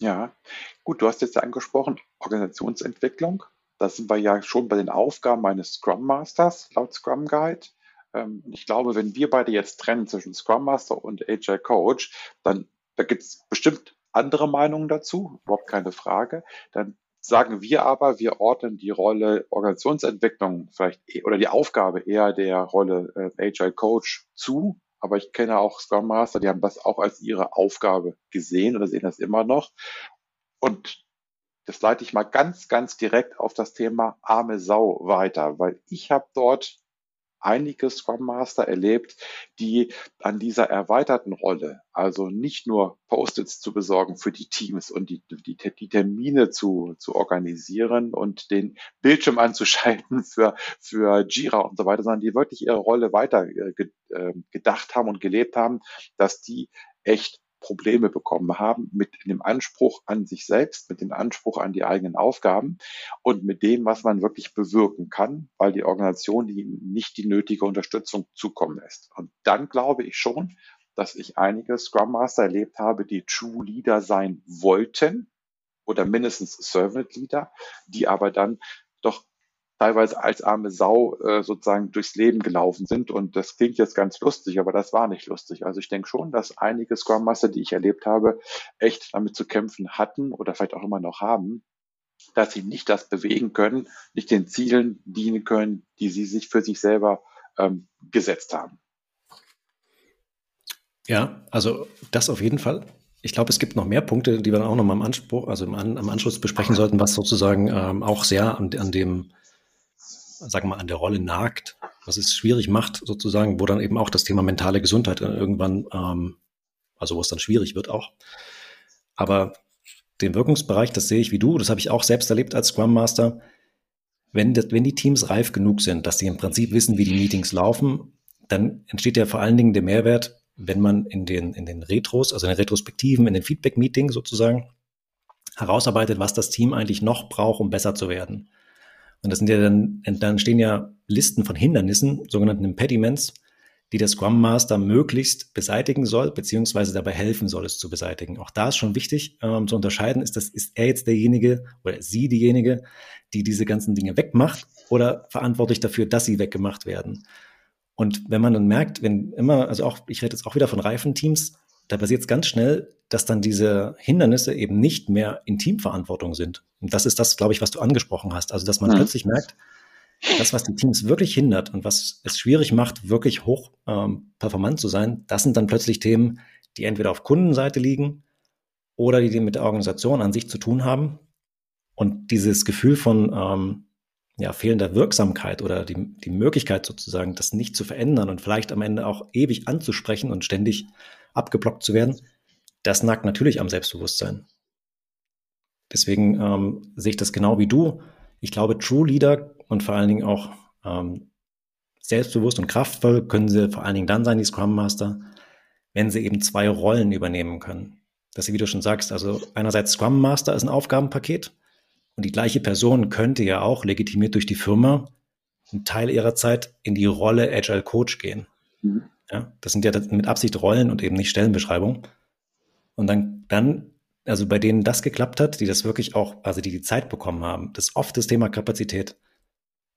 Ja, gut, du hast jetzt angesprochen, Organisationsentwicklung. Da sind wir ja schon bei den Aufgaben eines Scrum Masters laut Scrum Guide. Ähm, ich glaube, wenn wir beide jetzt trennen zwischen Scrum Master und Agile Coach, dann da gibt es bestimmt andere Meinungen dazu, überhaupt keine Frage. Dann sagen wir aber, wir ordnen die Rolle Organisationsentwicklung vielleicht e-, oder die Aufgabe eher der Rolle äh, Agile Coach zu aber ich kenne auch Scrum Master, die haben das auch als ihre Aufgabe gesehen oder sehen das immer noch. Und das leite ich mal ganz, ganz direkt auf das Thema arme Sau weiter, weil ich habe dort einige Scrum Master erlebt, die an dieser erweiterten Rolle, also nicht nur Post-its zu besorgen für die Teams und die, die, die Termine zu, zu organisieren und den Bildschirm anzuschalten für, für Jira und so weiter, sondern die wirklich ihre Rolle weiter äh, äh gedacht haben und gelebt haben, dass die echt Probleme bekommen haben mit dem Anspruch an sich selbst, mit dem Anspruch an die eigenen Aufgaben und mit dem, was man wirklich bewirken kann, weil die Organisation die nicht die nötige Unterstützung zukommen lässt. Und dann glaube ich schon, dass ich einige Scrum Master erlebt habe, die True Leader sein wollten oder mindestens Servant Leader, die aber dann doch teilweise als arme Sau äh, sozusagen durchs Leben gelaufen sind. Und das klingt jetzt ganz lustig, aber das war nicht lustig. Also ich denke schon, dass einige Scrum Master, die ich erlebt habe, echt damit zu kämpfen hatten oder vielleicht auch immer noch haben, dass sie nicht das bewegen können, nicht den Zielen dienen können, die sie sich für sich selber ähm, gesetzt haben. Ja, also das auf jeden Fall. Ich glaube, es gibt noch mehr Punkte, die wir auch noch mal im Anspruch, also im, An am Anschluss besprechen sollten, was sozusagen ähm, auch sehr an, an dem sagen wir mal, an der Rolle nagt, was es schwierig macht, sozusagen, wo dann eben auch das Thema mentale Gesundheit irgendwann, ähm, also wo es dann schwierig wird auch. Aber den Wirkungsbereich, das sehe ich wie du, das habe ich auch selbst erlebt als Scrum Master. Wenn, das, wenn die Teams reif genug sind, dass sie im Prinzip wissen, wie die Meetings laufen, dann entsteht ja vor allen Dingen der Mehrwert, wenn man in den, in den Retros, also in den Retrospektiven, in den Feedback-Meetings sozusagen, herausarbeitet, was das Team eigentlich noch braucht, um besser zu werden. Und das sind ja dann, dann stehen ja Listen von Hindernissen, sogenannten Impediments, die der Scrum Master möglichst beseitigen soll, beziehungsweise dabei helfen soll, es zu beseitigen. Auch da ist schon wichtig ähm, zu unterscheiden, ist das, ist er jetzt derjenige oder sie diejenige, die diese ganzen Dinge wegmacht oder verantwortlich dafür, dass sie weggemacht werden. Und wenn man dann merkt, wenn immer, also auch, ich rede jetzt auch wieder von reifen Teams, da passiert es ganz schnell, dass dann diese Hindernisse eben nicht mehr in Teamverantwortung sind. Und das ist das, glaube ich, was du angesprochen hast. Also, dass man mhm. plötzlich merkt, das, was die Teams wirklich hindert und was es schwierig macht, wirklich hoch ähm, performant zu sein, das sind dann plötzlich Themen, die entweder auf Kundenseite liegen oder die mit der Organisation an sich zu tun haben. Und dieses Gefühl von ähm, ja, fehlender Wirksamkeit oder die, die Möglichkeit sozusagen, das nicht zu verändern und vielleicht am Ende auch ewig anzusprechen und ständig abgeblockt zu werden, das nagt natürlich am Selbstbewusstsein. Deswegen ähm, sehe ich das genau wie du. Ich glaube, True Leader und vor allen Dingen auch ähm, selbstbewusst und kraftvoll können sie vor allen Dingen dann sein, die Scrum Master, wenn sie eben zwei Rollen übernehmen können. Dass sie, wie du schon sagst, also einerseits Scrum Master ist ein Aufgabenpaket und die gleiche Person könnte ja auch legitimiert durch die Firma einen Teil ihrer Zeit in die Rolle Agile Coach gehen. Mhm. Ja, das sind ja mit Absicht Rollen und eben nicht Stellenbeschreibungen. Und dann, dann, also bei denen das geklappt hat, die das wirklich auch, also die die Zeit bekommen haben, das ist oft das Thema Kapazität.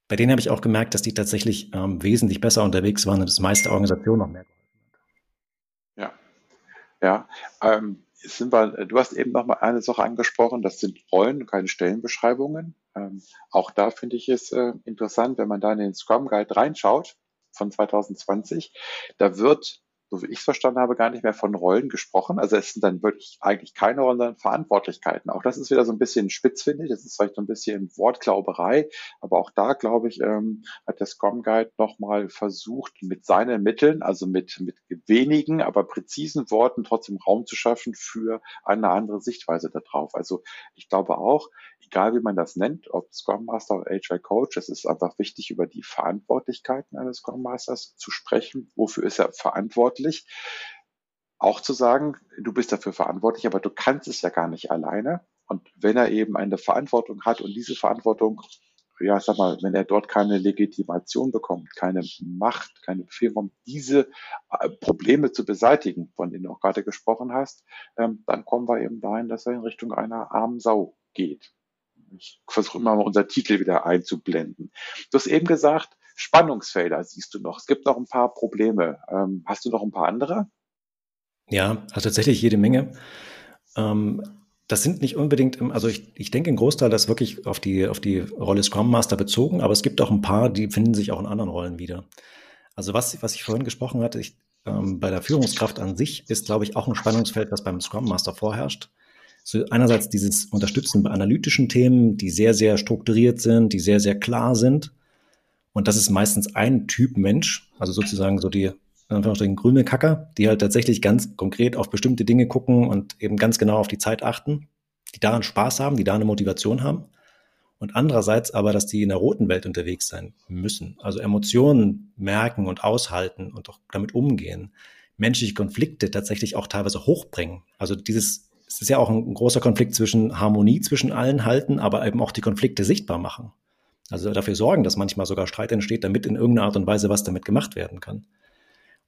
Bei denen habe ich auch gemerkt, dass die tatsächlich ähm, wesentlich besser unterwegs waren und das meiste Organisation noch mehr Ja, ja. Ähm, sind wir, du hast eben noch mal eine Sache angesprochen, das sind Rollen, keine Stellenbeschreibungen. Ähm, auch da finde ich es äh, interessant, wenn man da in den Scrum Guide reinschaut von 2020, da wird so wie ich es verstanden habe, gar nicht mehr von Rollen gesprochen. Also es sind dann wirklich eigentlich keine Rollen, sondern Verantwortlichkeiten. Auch das ist wieder so ein bisschen spitz, finde ich. Das ist vielleicht so ein bisschen Wortglauberei. Aber auch da, glaube ich, ähm, hat der Scrum Guide nochmal versucht, mit seinen Mitteln, also mit, mit wenigen, aber präzisen Worten trotzdem Raum zu schaffen für eine andere Sichtweise darauf. Also ich glaube auch, egal wie man das nennt, ob Scrum Master oder HR Coach, es ist einfach wichtig, über die Verantwortlichkeiten eines Scrum Masters zu sprechen. Wofür ist er verantwortlich? Auch zu sagen, du bist dafür verantwortlich, aber du kannst es ja gar nicht alleine. Und wenn er eben eine Verantwortung hat und diese Verantwortung, ja, sag mal, wenn er dort keine Legitimation bekommt, keine Macht, keine Befähigung, diese äh, Probleme zu beseitigen, von denen du auch gerade gesprochen hast, ähm, dann kommen wir eben dahin, dass er in Richtung einer armen Sau geht. Ich versuche immer mal unser Titel wieder einzublenden. Du hast eben gesagt, Spannungsfelder siehst du noch. Es gibt noch ein paar Probleme. Ähm, hast du noch ein paar andere? Ja, also tatsächlich jede Menge. Ähm, das sind nicht unbedingt, also ich, ich denke, ein Großteil das wirklich auf die, auf die Rolle Scrum Master bezogen, aber es gibt auch ein paar, die finden sich auch in anderen Rollen wieder. Also was, was ich vorhin gesprochen hatte, ich, ähm, bei der Führungskraft an sich ist, glaube ich, auch ein Spannungsfeld, was beim Scrum Master vorherrscht. So einerseits dieses Unterstützen bei analytischen Themen, die sehr, sehr strukturiert sind, die sehr, sehr klar sind. Und das ist meistens ein Typ Mensch, also sozusagen so die den grüne Kacker, die halt tatsächlich ganz konkret auf bestimmte Dinge gucken und eben ganz genau auf die Zeit achten, die daran Spaß haben, die da eine Motivation haben und andererseits aber, dass die in der roten Welt unterwegs sein müssen. Also Emotionen merken und aushalten und auch damit umgehen. Menschliche Konflikte tatsächlich auch teilweise hochbringen. Also dieses, es ist ja auch ein großer Konflikt zwischen Harmonie zwischen allen halten, aber eben auch die Konflikte sichtbar machen. Also dafür sorgen, dass manchmal sogar Streit entsteht, damit in irgendeiner Art und Weise was damit gemacht werden kann.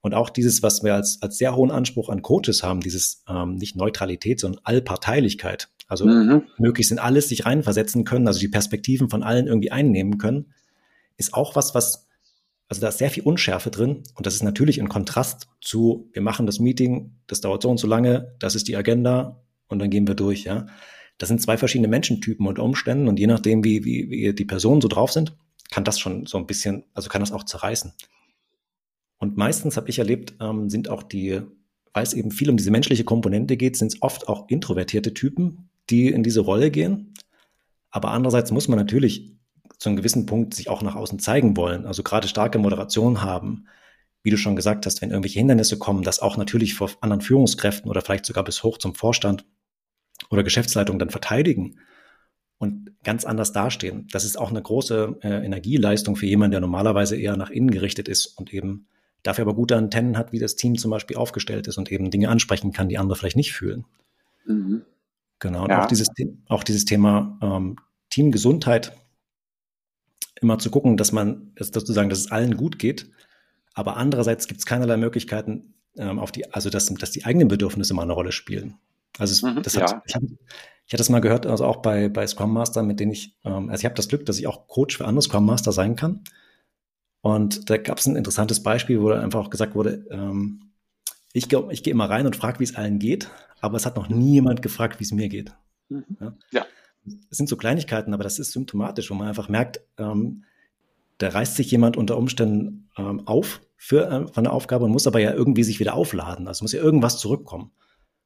Und auch dieses, was wir als, als sehr hohen Anspruch an Coaches haben, dieses ähm, nicht Neutralität, sondern Allparteilichkeit. Also mhm. möglichst in alles sich reinversetzen können, also die Perspektiven von allen irgendwie einnehmen können, ist auch was, was, also da ist sehr viel Unschärfe drin und das ist natürlich ein Kontrast zu, wir machen das Meeting, das dauert so und so lange, das ist die Agenda und dann gehen wir durch, ja. Das sind zwei verschiedene Menschentypen unter Umständen und je nachdem, wie, wie, wie die Personen so drauf sind, kann das schon so ein bisschen, also kann das auch zerreißen. Und meistens habe ich erlebt, ähm, sind auch die, weil es eben viel um diese menschliche Komponente geht, sind es oft auch introvertierte Typen, die in diese Rolle gehen. Aber andererseits muss man natürlich zu einem gewissen Punkt sich auch nach außen zeigen wollen. Also gerade starke Moderation haben. Wie du schon gesagt hast, wenn irgendwelche Hindernisse kommen, das auch natürlich vor anderen Führungskräften oder vielleicht sogar bis hoch zum Vorstand oder Geschäftsleitung dann verteidigen und ganz anders dastehen. Das ist auch eine große äh, Energieleistung für jemanden, der normalerweise eher nach innen gerichtet ist und eben dafür aber gute Antennen hat, wie das Team zum Beispiel aufgestellt ist und eben Dinge ansprechen kann, die andere vielleicht nicht fühlen. Mhm. Genau, und ja. auch, dieses, auch dieses Thema ähm, Teamgesundheit, immer zu gucken, dass man, dass sozusagen, dass es allen gut geht, aber andererseits gibt es keinerlei Möglichkeiten, ähm, auf die, also dass, dass die eigenen Bedürfnisse mal eine Rolle spielen. Also mhm, das hat, ja. ich, hab, ich hatte das mal gehört, also auch bei, bei Scrum Master, mit denen ich, ähm, also ich habe das Glück, dass ich auch Coach für andere Scrum Master sein kann. Und da gab es ein interessantes Beispiel, wo einfach auch gesagt wurde, ähm, ich, ich gehe immer rein und frage, wie es allen geht, aber es hat noch nie jemand gefragt, wie es mir geht. Mhm. Ja? ja. Es sind so Kleinigkeiten, aber das ist symptomatisch, wo man einfach merkt, ähm, da reißt sich jemand unter Umständen ähm, auf für, äh, von der Aufgabe und muss aber ja irgendwie sich wieder aufladen. Also muss ja irgendwas zurückkommen.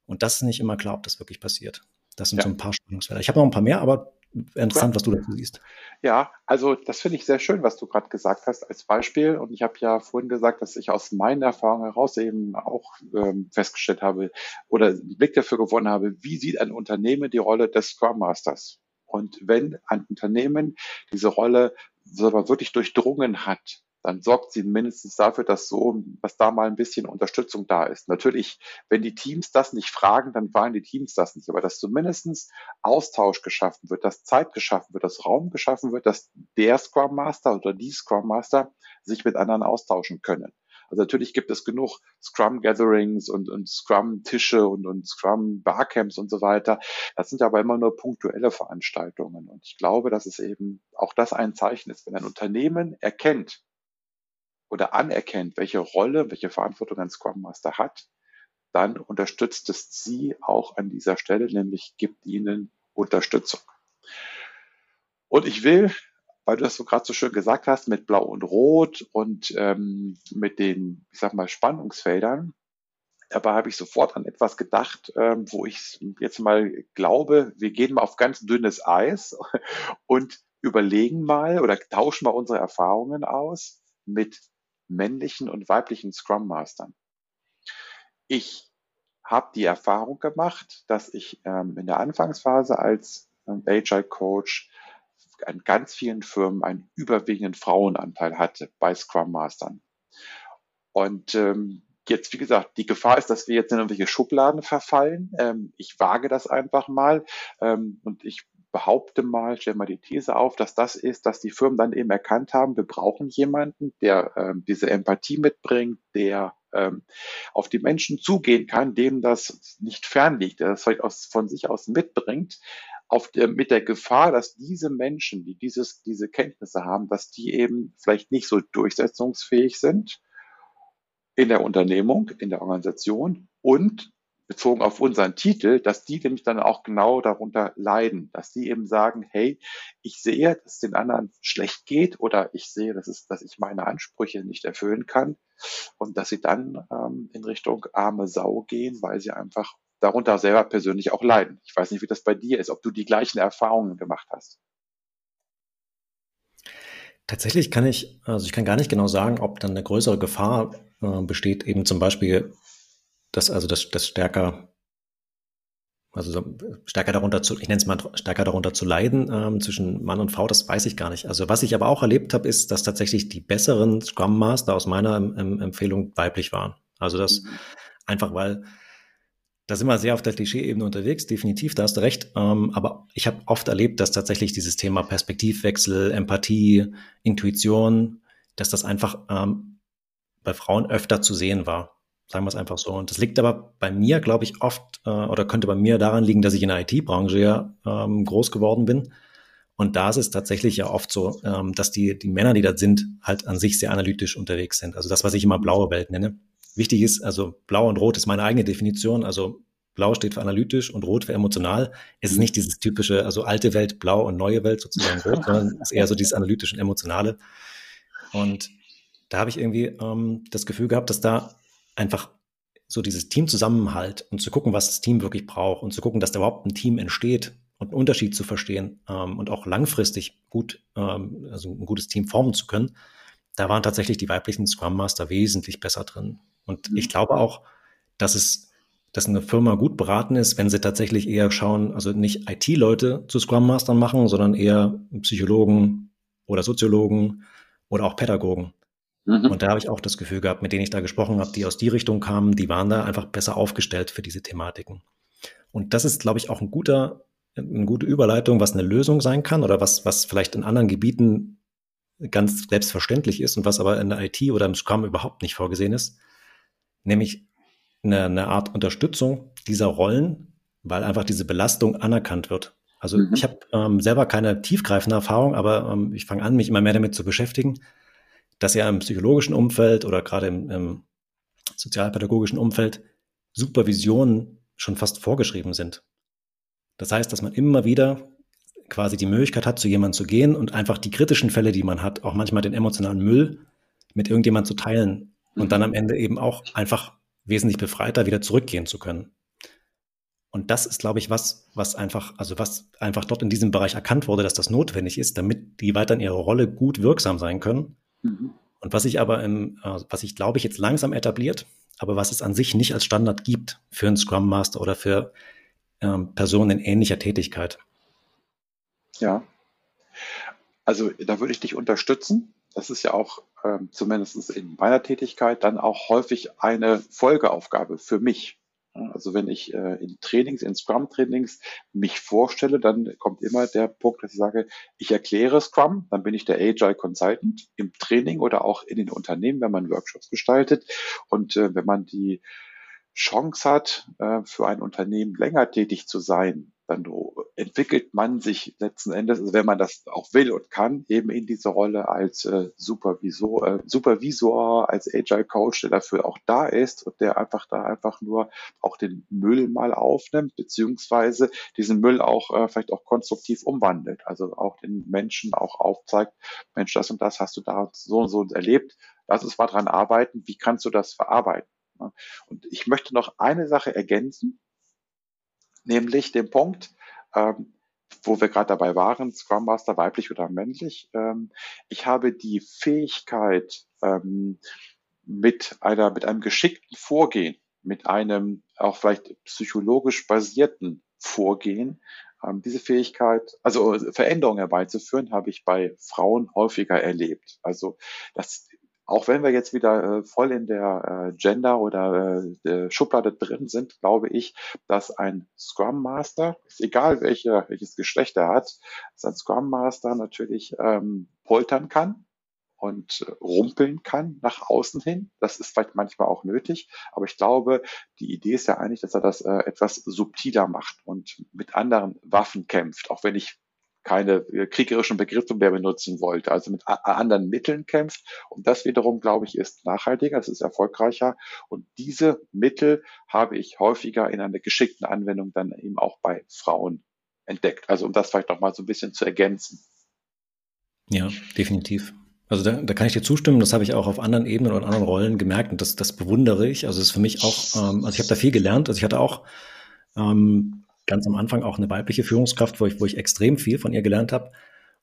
Und das ist nicht immer klar, ob das wirklich passiert. Das sind ja. so ein paar Spannungsfelder. Ich habe noch ein paar mehr, aber interessant, was du dazu siehst. Ja, also das finde ich sehr schön, was du gerade gesagt hast als Beispiel. Und ich habe ja vorhin gesagt, dass ich aus meiner Erfahrung heraus eben auch ähm, festgestellt habe oder einen Blick dafür gewonnen habe, wie sieht ein Unternehmen die Rolle des Scrum Masters? Und wenn ein Unternehmen diese Rolle wirklich durchdrungen hat, dann sorgt sie mindestens dafür, dass so, dass da mal ein bisschen Unterstützung da ist. Natürlich, wenn die Teams das nicht fragen, dann fragen die Teams das nicht. Aber dass zumindestens Austausch geschaffen wird, dass Zeit geschaffen wird, dass Raum geschaffen wird, dass der Scrum Master oder die Scrum Master sich mit anderen austauschen können. Also natürlich gibt es genug Scrum Gatherings und, und Scrum Tische und, und Scrum Barcamps und so weiter. Das sind aber immer nur punktuelle Veranstaltungen. Und ich glaube, dass es eben auch das ein Zeichen ist, wenn ein Unternehmen erkennt, oder anerkennt, welche Rolle, welche Verantwortung ein Scrum Master hat, dann unterstützt es sie auch an dieser Stelle, nämlich gibt ihnen Unterstützung. Und ich will, weil du das so gerade so schön gesagt hast, mit Blau und Rot und ähm, mit den, ich sag mal, Spannungsfeldern, dabei habe ich sofort an etwas gedacht, ähm, wo ich jetzt mal glaube, wir gehen mal auf ganz dünnes Eis und überlegen mal oder tauschen mal unsere Erfahrungen aus mit männlichen und weiblichen Scrum Mastern. Ich habe die Erfahrung gemacht, dass ich ähm, in der Anfangsphase als ähm, Agile Coach an ganz vielen Firmen einen überwiegenden Frauenanteil hatte bei Scrum Mastern. Und ähm, jetzt, wie gesagt, die Gefahr ist, dass wir jetzt in irgendwelche Schubladen verfallen. Ähm, ich wage das einfach mal ähm, und ich behaupte mal, stelle mal die These auf, dass das ist, dass die Firmen dann eben erkannt haben, wir brauchen jemanden, der ähm, diese Empathie mitbringt, der ähm, auf die Menschen zugehen kann, dem das nicht fernliegt, der das vielleicht aus, von sich aus mitbringt, auf der, mit der Gefahr, dass diese Menschen, die dieses, diese Kenntnisse haben, dass die eben vielleicht nicht so durchsetzungsfähig sind in der Unternehmung, in der Organisation und bezogen auf unseren Titel, dass die nämlich dann auch genau darunter leiden, dass die eben sagen, hey, ich sehe, dass es den anderen schlecht geht oder ich sehe, dass, es, dass ich meine Ansprüche nicht erfüllen kann und dass sie dann ähm, in Richtung arme Sau gehen, weil sie einfach darunter selber persönlich auch leiden. Ich weiß nicht, wie das bei dir ist, ob du die gleichen Erfahrungen gemacht hast. Tatsächlich kann ich, also ich kann gar nicht genau sagen, ob dann eine größere Gefahr äh, besteht, eben zum Beispiel, dass also das, das stärker, also so stärker darunter zu, ich nenne es mal stärker darunter zu leiden ähm, zwischen Mann und Frau, das weiß ich gar nicht. Also was ich aber auch erlebt habe, ist, dass tatsächlich die besseren Scrum Master aus meiner ähm, Empfehlung weiblich waren. Also das mhm. einfach, weil da sind wir sehr auf der Klischee-Ebene unterwegs, definitiv, da hast du recht. Ähm, aber ich habe oft erlebt, dass tatsächlich dieses Thema Perspektivwechsel, Empathie, Intuition, dass das einfach ähm, bei Frauen öfter zu sehen war. Sagen wir es einfach so. Und das liegt aber bei mir, glaube ich, oft äh, oder könnte bei mir daran liegen, dass ich in der IT-Branche ja ähm, groß geworden bin. Und da ist es tatsächlich ja oft so, ähm, dass die, die Männer, die da sind, halt an sich sehr analytisch unterwegs sind. Also das, was ich immer blaue Welt nenne. Wichtig ist, also blau und rot ist meine eigene Definition. Also blau steht für analytisch und rot für emotional. Es ist nicht dieses typische, also alte Welt blau und neue Welt sozusagen rot, sondern es ist eher so dieses analytische und emotionale. Und da habe ich irgendwie ähm, das Gefühl gehabt, dass da einfach so dieses Teamzusammenhalt und zu gucken, was das Team wirklich braucht und zu gucken, dass da überhaupt ein Team entsteht und einen Unterschied zu verstehen ähm, und auch langfristig gut, ähm, also ein gutes Team formen zu können, da waren tatsächlich die weiblichen Scrum Master wesentlich besser drin. Und mhm. ich glaube auch, dass es, dass eine Firma gut beraten ist, wenn sie tatsächlich eher schauen, also nicht IT-Leute zu Scrum Mastern machen, sondern eher Psychologen oder Soziologen oder auch Pädagogen. Mhm. Und da habe ich auch das Gefühl gehabt, mit denen ich da gesprochen habe, die aus die Richtung kamen, die waren da einfach besser aufgestellt für diese Thematiken. Und das ist, glaube ich, auch ein guter, eine gute Überleitung, was eine Lösung sein kann oder was, was vielleicht in anderen Gebieten ganz selbstverständlich ist und was aber in der IT oder im Scrum überhaupt nicht vorgesehen ist nämlich eine, eine Art Unterstützung dieser Rollen, weil einfach diese Belastung anerkannt wird. Also mhm. ich habe ähm, selber keine tiefgreifende Erfahrung, aber ähm, ich fange an, mich immer mehr damit zu beschäftigen, dass ja im psychologischen Umfeld oder gerade im, im sozialpädagogischen Umfeld Supervisionen schon fast vorgeschrieben sind. Das heißt, dass man immer wieder quasi die Möglichkeit hat, zu jemandem zu gehen und einfach die kritischen Fälle, die man hat, auch manchmal den emotionalen Müll mit irgendjemand zu teilen und dann am Ende eben auch einfach wesentlich befreiter wieder zurückgehen zu können. Und das ist, glaube ich, was, was einfach, also was einfach dort in diesem Bereich erkannt wurde, dass das notwendig ist, damit die weiter in ihrer Rolle gut wirksam sein können. Mhm. Und was sich aber im, äh, was sich, glaube ich, jetzt langsam etabliert, aber was es an sich nicht als Standard gibt für einen Scrum Master oder für ähm, Personen in ähnlicher Tätigkeit. Ja. Also da würde ich dich unterstützen das ist ja auch ähm, zumindest in meiner Tätigkeit dann auch häufig eine Folgeaufgabe für mich. Also wenn ich äh, in Trainings, in Scrum-Trainings mich vorstelle, dann kommt immer der Punkt, dass ich sage, ich erkläre Scrum, dann bin ich der Agile Consultant im Training oder auch in den Unternehmen, wenn man Workshops gestaltet. Und äh, wenn man die Chance hat, äh, für ein Unternehmen länger tätig zu sein, dann entwickelt man sich letzten Endes, also wenn man das auch will und kann, eben in diese Rolle als äh, Supervisor, äh, Supervisor, als Agile Coach, der dafür auch da ist und der einfach da einfach nur auch den Müll mal aufnimmt, beziehungsweise diesen Müll auch äh, vielleicht auch konstruktiv umwandelt. Also auch den Menschen auch aufzeigt, Mensch, das und das hast du da so und so erlebt, lass uns mal dran arbeiten, wie kannst du das verarbeiten? Und ich möchte noch eine Sache ergänzen, nämlich den Punkt, ähm, wo wir gerade dabei waren, Scrum Master weiblich oder männlich. Ähm, ich habe die Fähigkeit, ähm, mit einer, mit einem geschickten Vorgehen, mit einem auch vielleicht psychologisch basierten Vorgehen, ähm, diese Fähigkeit, also Veränderungen herbeizuführen, habe ich bei Frauen häufiger erlebt. Also das auch wenn wir jetzt wieder äh, voll in der äh, Gender oder äh, Schublade drin sind, glaube ich, dass ein Scrum Master, egal welche, welches Geschlecht er hat, dass ein Scrum Master natürlich ähm, poltern kann und rumpeln kann nach außen hin. Das ist vielleicht manchmal auch nötig, aber ich glaube, die Idee ist ja eigentlich, dass er das äh, etwas subtiler macht und mit anderen Waffen kämpft, auch wenn ich keine äh, kriegerischen Begriffe mehr benutzen wollte, also mit anderen Mitteln kämpft. Und das wiederum, glaube ich, ist nachhaltiger, es ist erfolgreicher. Und diese Mittel habe ich häufiger in einer geschickten Anwendung dann eben auch bei Frauen entdeckt. Also um das vielleicht noch mal so ein bisschen zu ergänzen. Ja, definitiv. Also da, da kann ich dir zustimmen, das habe ich auch auf anderen Ebenen oder anderen Rollen gemerkt und das, das bewundere ich. Also es ist für mich auch, ähm, also ich habe da viel gelernt. Also ich hatte auch ähm, ganz am Anfang auch eine weibliche Führungskraft, wo ich, wo ich extrem viel von ihr gelernt habe.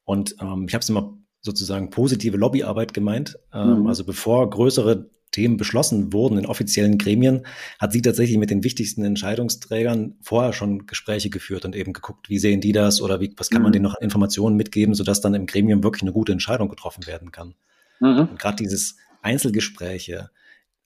Und ähm, ich habe es immer sozusagen positive Lobbyarbeit gemeint. Ähm, mhm. Also bevor größere Themen beschlossen wurden in offiziellen Gremien, hat sie tatsächlich mit den wichtigsten Entscheidungsträgern vorher schon Gespräche geführt und eben geguckt, wie sehen die das oder wie, was kann man mhm. denen noch an Informationen mitgeben, sodass dann im Gremium wirklich eine gute Entscheidung getroffen werden kann. Mhm. Und gerade dieses Einzelgespräche,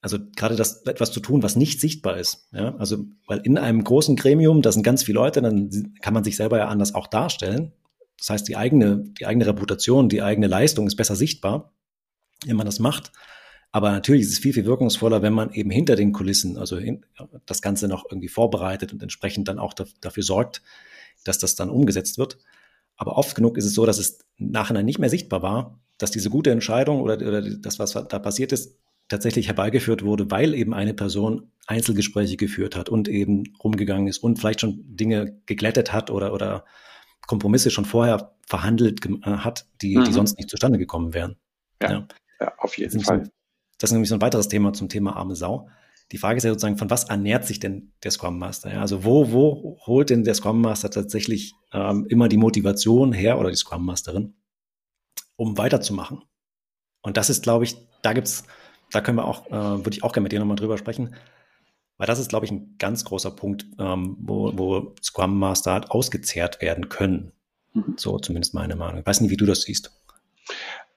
also gerade das etwas zu tun, was nicht sichtbar ist. Ja? Also, weil in einem großen Gremium, da sind ganz viele Leute, dann kann man sich selber ja anders auch darstellen. Das heißt, die eigene, die eigene Reputation, die eigene Leistung ist besser sichtbar, wenn man das macht. Aber natürlich ist es viel, viel wirkungsvoller, wenn man eben hinter den Kulissen, also hin, das Ganze noch irgendwie vorbereitet und entsprechend dann auch da, dafür sorgt, dass das dann umgesetzt wird. Aber oft genug ist es so, dass es nachher nicht mehr sichtbar war, dass diese gute Entscheidung oder, oder das, was da passiert ist, tatsächlich herbeigeführt wurde, weil eben eine Person Einzelgespräche geführt hat und eben rumgegangen ist und vielleicht schon Dinge geglättet hat oder, oder Kompromisse schon vorher verhandelt äh, hat, die, mhm. die sonst nicht zustande gekommen wären. Ja, ja. ja auf jeden das Fall. So, das ist nämlich so ein weiteres Thema zum Thema arme Sau. Die Frage ist ja sozusagen, von was ernährt sich denn der Scrum Master? Ja? Also wo, wo holt denn der Scrum Master tatsächlich ähm, immer die Motivation her oder die Scrum Masterin, um weiterzumachen? Und das ist, glaube ich, da gibt's da können wir auch, äh, würde ich auch gerne mit dir nochmal drüber sprechen. Weil das ist, glaube ich, ein ganz großer Punkt, ähm, wo, wo Scrum Master halt ausgezehrt werden können. Mhm. So zumindest meine Meinung. Ich weiß nicht, wie du das siehst.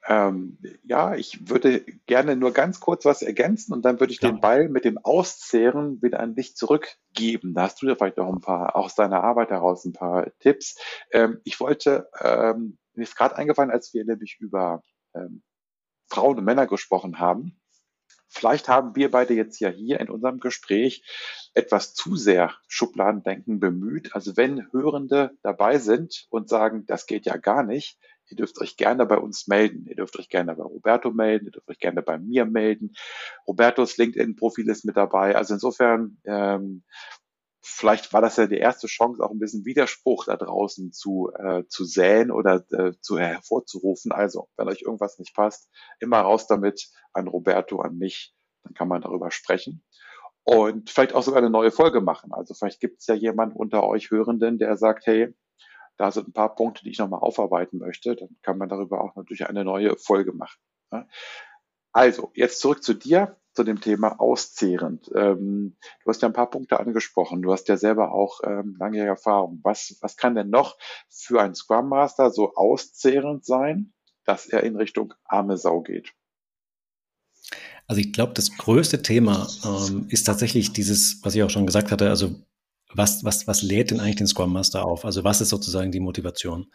Ähm, ja, ich würde gerne nur ganz kurz was ergänzen und dann würde ich ja. den Ball mit dem Auszehren wieder an dich zurückgeben. Da hast du ja vielleicht noch ein paar, aus deiner Arbeit heraus ein paar Tipps. Ähm, ich wollte, ähm, mir ist gerade eingefallen, als wir nämlich über ähm, Frauen und Männer gesprochen haben, Vielleicht haben wir beide jetzt ja hier in unserem Gespräch etwas zu sehr Schubladendenken bemüht. Also wenn Hörende dabei sind und sagen, das geht ja gar nicht, ihr dürft euch gerne bei uns melden. Ihr dürft euch gerne bei Roberto melden, ihr dürft euch gerne bei mir melden. Robertos LinkedIn-Profil ist mit dabei. Also insofern ähm, vielleicht war das ja die erste Chance, auch ein bisschen Widerspruch da draußen zu, äh, zu säen oder äh, zu hervorzurufen. Also, wenn euch irgendwas nicht passt, immer raus damit an Roberto, an mich, dann kann man darüber sprechen. Und vielleicht auch sogar eine neue Folge machen. Also vielleicht gibt es ja jemand unter euch Hörenden, der sagt, hey, da sind ein paar Punkte, die ich nochmal aufarbeiten möchte. Dann kann man darüber auch natürlich eine neue Folge machen. Also, jetzt zurück zu dir zu dem Thema auszehrend. Ähm, du hast ja ein paar Punkte angesprochen. Du hast ja selber auch ähm, langjährige Erfahrung. Was, was kann denn noch für einen Scrum Master so auszehrend sein, dass er in Richtung arme Sau geht? Also ich glaube, das größte Thema ähm, ist tatsächlich dieses, was ich auch schon gesagt hatte, also was, was, was lädt denn eigentlich den Scrum Master auf? Also was ist sozusagen die Motivation?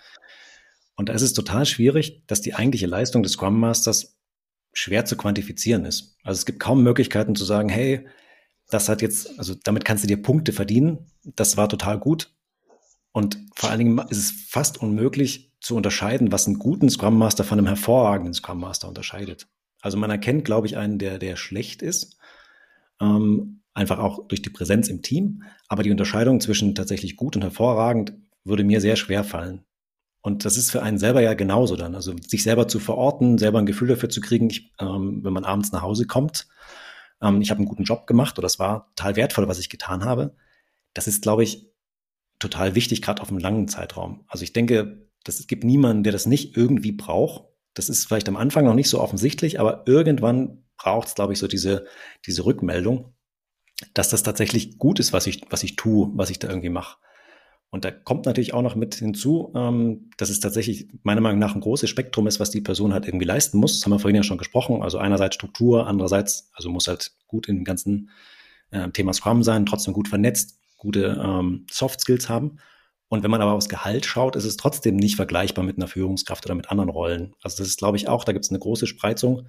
Und da ist es total schwierig, dass die eigentliche Leistung des Scrum Masters schwer zu quantifizieren ist. Also es gibt kaum Möglichkeiten zu sagen, hey, das hat jetzt, also damit kannst du dir Punkte verdienen, das war total gut. Und vor allen Dingen ist es fast unmöglich zu unterscheiden, was einen guten Scrum Master von einem hervorragenden Scrum Master unterscheidet. Also man erkennt, glaube ich, einen, der, der schlecht ist, ähm, einfach auch durch die Präsenz im Team. Aber die Unterscheidung zwischen tatsächlich gut und hervorragend würde mir sehr schwer fallen. Und das ist für einen selber ja genauso dann. Also sich selber zu verorten, selber ein Gefühl dafür zu kriegen, ich, ähm, wenn man abends nach Hause kommt, ähm, ich habe einen guten Job gemacht oder es war total wertvoll, was ich getan habe. Das ist, glaube ich, total wichtig, gerade auf einem langen Zeitraum. Also ich denke, es gibt niemanden, der das nicht irgendwie braucht. Das ist vielleicht am Anfang noch nicht so offensichtlich, aber irgendwann braucht es, glaube ich, so diese, diese Rückmeldung, dass das tatsächlich gut ist, was ich, was ich tue, was ich da irgendwie mache. Und da kommt natürlich auch noch mit hinzu, ähm, dass es tatsächlich meiner Meinung nach ein großes Spektrum ist, was die Person halt irgendwie leisten muss. Das haben wir vorhin ja schon gesprochen. Also einerseits Struktur, andererseits, also muss halt gut in dem ganzen äh, Thema Scrum sein, trotzdem gut vernetzt, gute ähm, Soft Skills haben. Und wenn man aber aufs Gehalt schaut, ist es trotzdem nicht vergleichbar mit einer Führungskraft oder mit anderen Rollen. Also das ist, glaube ich, auch, da gibt es eine große Spreizung,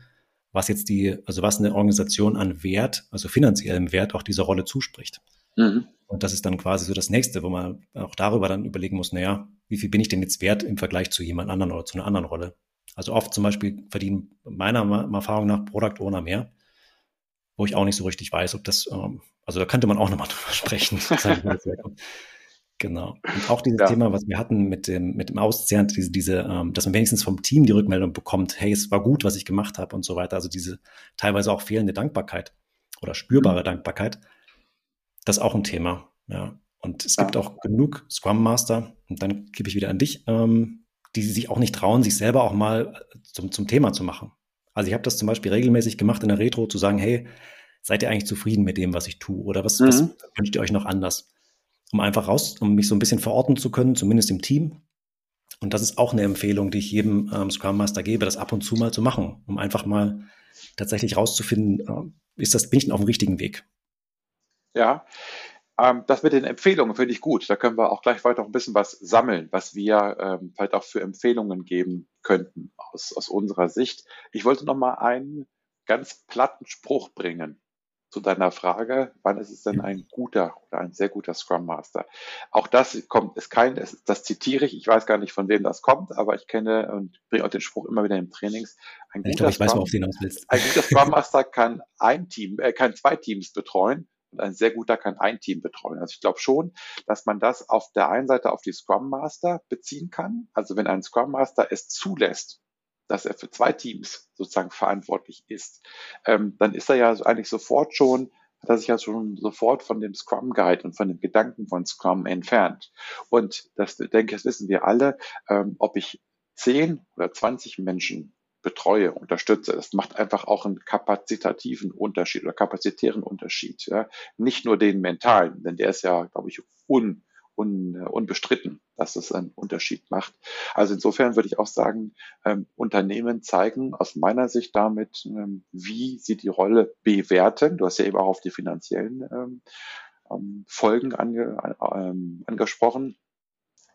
was jetzt die, also was eine Organisation an Wert, also finanziellem Wert auch dieser Rolle zuspricht. Mhm. Und das ist dann quasi so das nächste, wo man auch darüber dann überlegen muss, naja, wie viel bin ich denn jetzt wert im Vergleich zu jemand anderen oder zu einer anderen Rolle. Also oft zum Beispiel verdienen meiner Erfahrung nach Product Owner mehr, wo ich auch nicht so richtig weiß, ob das, ähm, also da könnte man auch nochmal drüber sprechen. Genau. Und auch dieses ja. Thema, was wir hatten mit dem, mit dem Auszehren, diese, diese, ähm, dass man wenigstens vom Team die Rückmeldung bekommt, hey, es war gut, was ich gemacht habe und so weiter. Also diese teilweise auch fehlende Dankbarkeit oder spürbare mhm. Dankbarkeit, das ist auch ein Thema. Ja. Und es gibt auch genug Scrum Master, und dann gebe ich wieder an dich, ähm, die sich auch nicht trauen, sich selber auch mal zum, zum Thema zu machen. Also ich habe das zum Beispiel regelmäßig gemacht in der Retro, zu sagen, hey, seid ihr eigentlich zufrieden mit dem, was ich tue? Oder was, mhm. was wünscht ihr euch noch anders? um einfach raus, um mich so ein bisschen verorten zu können, zumindest im Team. Und das ist auch eine Empfehlung, die ich jedem ähm, Scrum Master gebe, das ab und zu mal zu machen, um einfach mal tatsächlich rauszufinden, äh, ist das, bin ich denn auf dem richtigen Weg? Ja, ähm, das mit den Empfehlungen finde ich gut. Da können wir auch gleich weiter ein bisschen was sammeln, was wir ähm, vielleicht auch für Empfehlungen geben könnten aus, aus unserer Sicht. Ich wollte noch mal einen ganz platten Spruch bringen zu deiner Frage, wann ist es denn ein guter oder ein sehr guter Scrum Master? Auch das kommt, ist kein, das, das zitiere ich, ich weiß gar nicht, von wem das kommt, aber ich kenne und bringe auch den Spruch immer wieder im Trainings. Ein ich glaube, ich Scrum, weiß, hinaus willst. Ein guter Scrum Master kann ein Team, äh, kann zwei Teams betreuen und ein sehr guter kann ein Team betreuen. Also ich glaube schon, dass man das auf der einen Seite auf die Scrum Master beziehen kann. Also wenn ein Scrum Master es zulässt, dass er für zwei Teams sozusagen verantwortlich ist, ähm, dann ist er ja eigentlich sofort schon hat er sich ja schon sofort von dem Scrum Guide und von dem Gedanken von Scrum entfernt. Und das denke, das wissen wir alle, ähm, ob ich zehn oder zwanzig Menschen betreue, unterstütze. Das macht einfach auch einen kapazitativen Unterschied oder kapazitären Unterschied. Ja? Nicht nur den mentalen, denn der ist ja, glaube ich, un, un, unbestritten, dass es einen Unterschied macht. Also insofern würde ich auch sagen, ähm, Unternehmen zeigen aus meiner Sicht damit, ähm, wie sie die Rolle bewerten. Du hast ja eben auch auf die finanziellen ähm, ähm Folgen ange, ähm, angesprochen.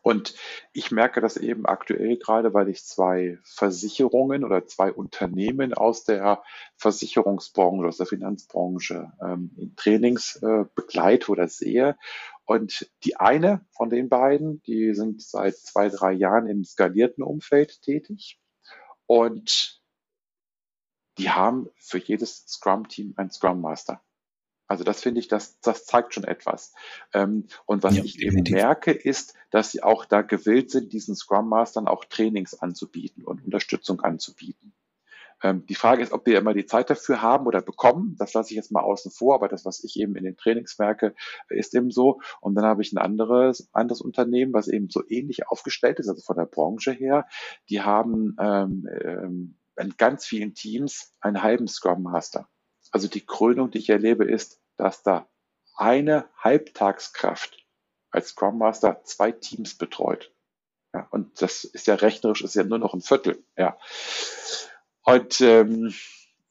Und ich merke das eben aktuell gerade, weil ich zwei Versicherungen oder zwei Unternehmen aus der Versicherungsbranche, aus der Finanzbranche ähm, in Trainings äh, begleite oder sehe. Und die eine von den beiden, die sind seit zwei, drei Jahren im skalierten Umfeld tätig. Und die haben für jedes Scrum-Team einen Scrum Master. Also das finde ich, das, das zeigt schon etwas. Ähm, und was ja, ich eben merke, ist, dass sie auch da gewillt sind, diesen Scrum Mastern auch Trainings anzubieten und Unterstützung anzubieten. Ähm, die Frage ist, ob wir immer die Zeit dafür haben oder bekommen. Das lasse ich jetzt mal außen vor, aber das, was ich eben in den Trainings merke, ist eben so. Und dann habe ich ein anderes, anderes Unternehmen, was eben so ähnlich aufgestellt ist, also von der Branche her. Die haben ähm, ähm, in ganz vielen Teams einen halben Scrum Master. Also die Krönung, die ich erlebe, ist, dass da eine Halbtagskraft als Scrum Master zwei Teams betreut. Ja, und das ist ja rechnerisch, ist ja nur noch ein Viertel. Ja. Und ähm,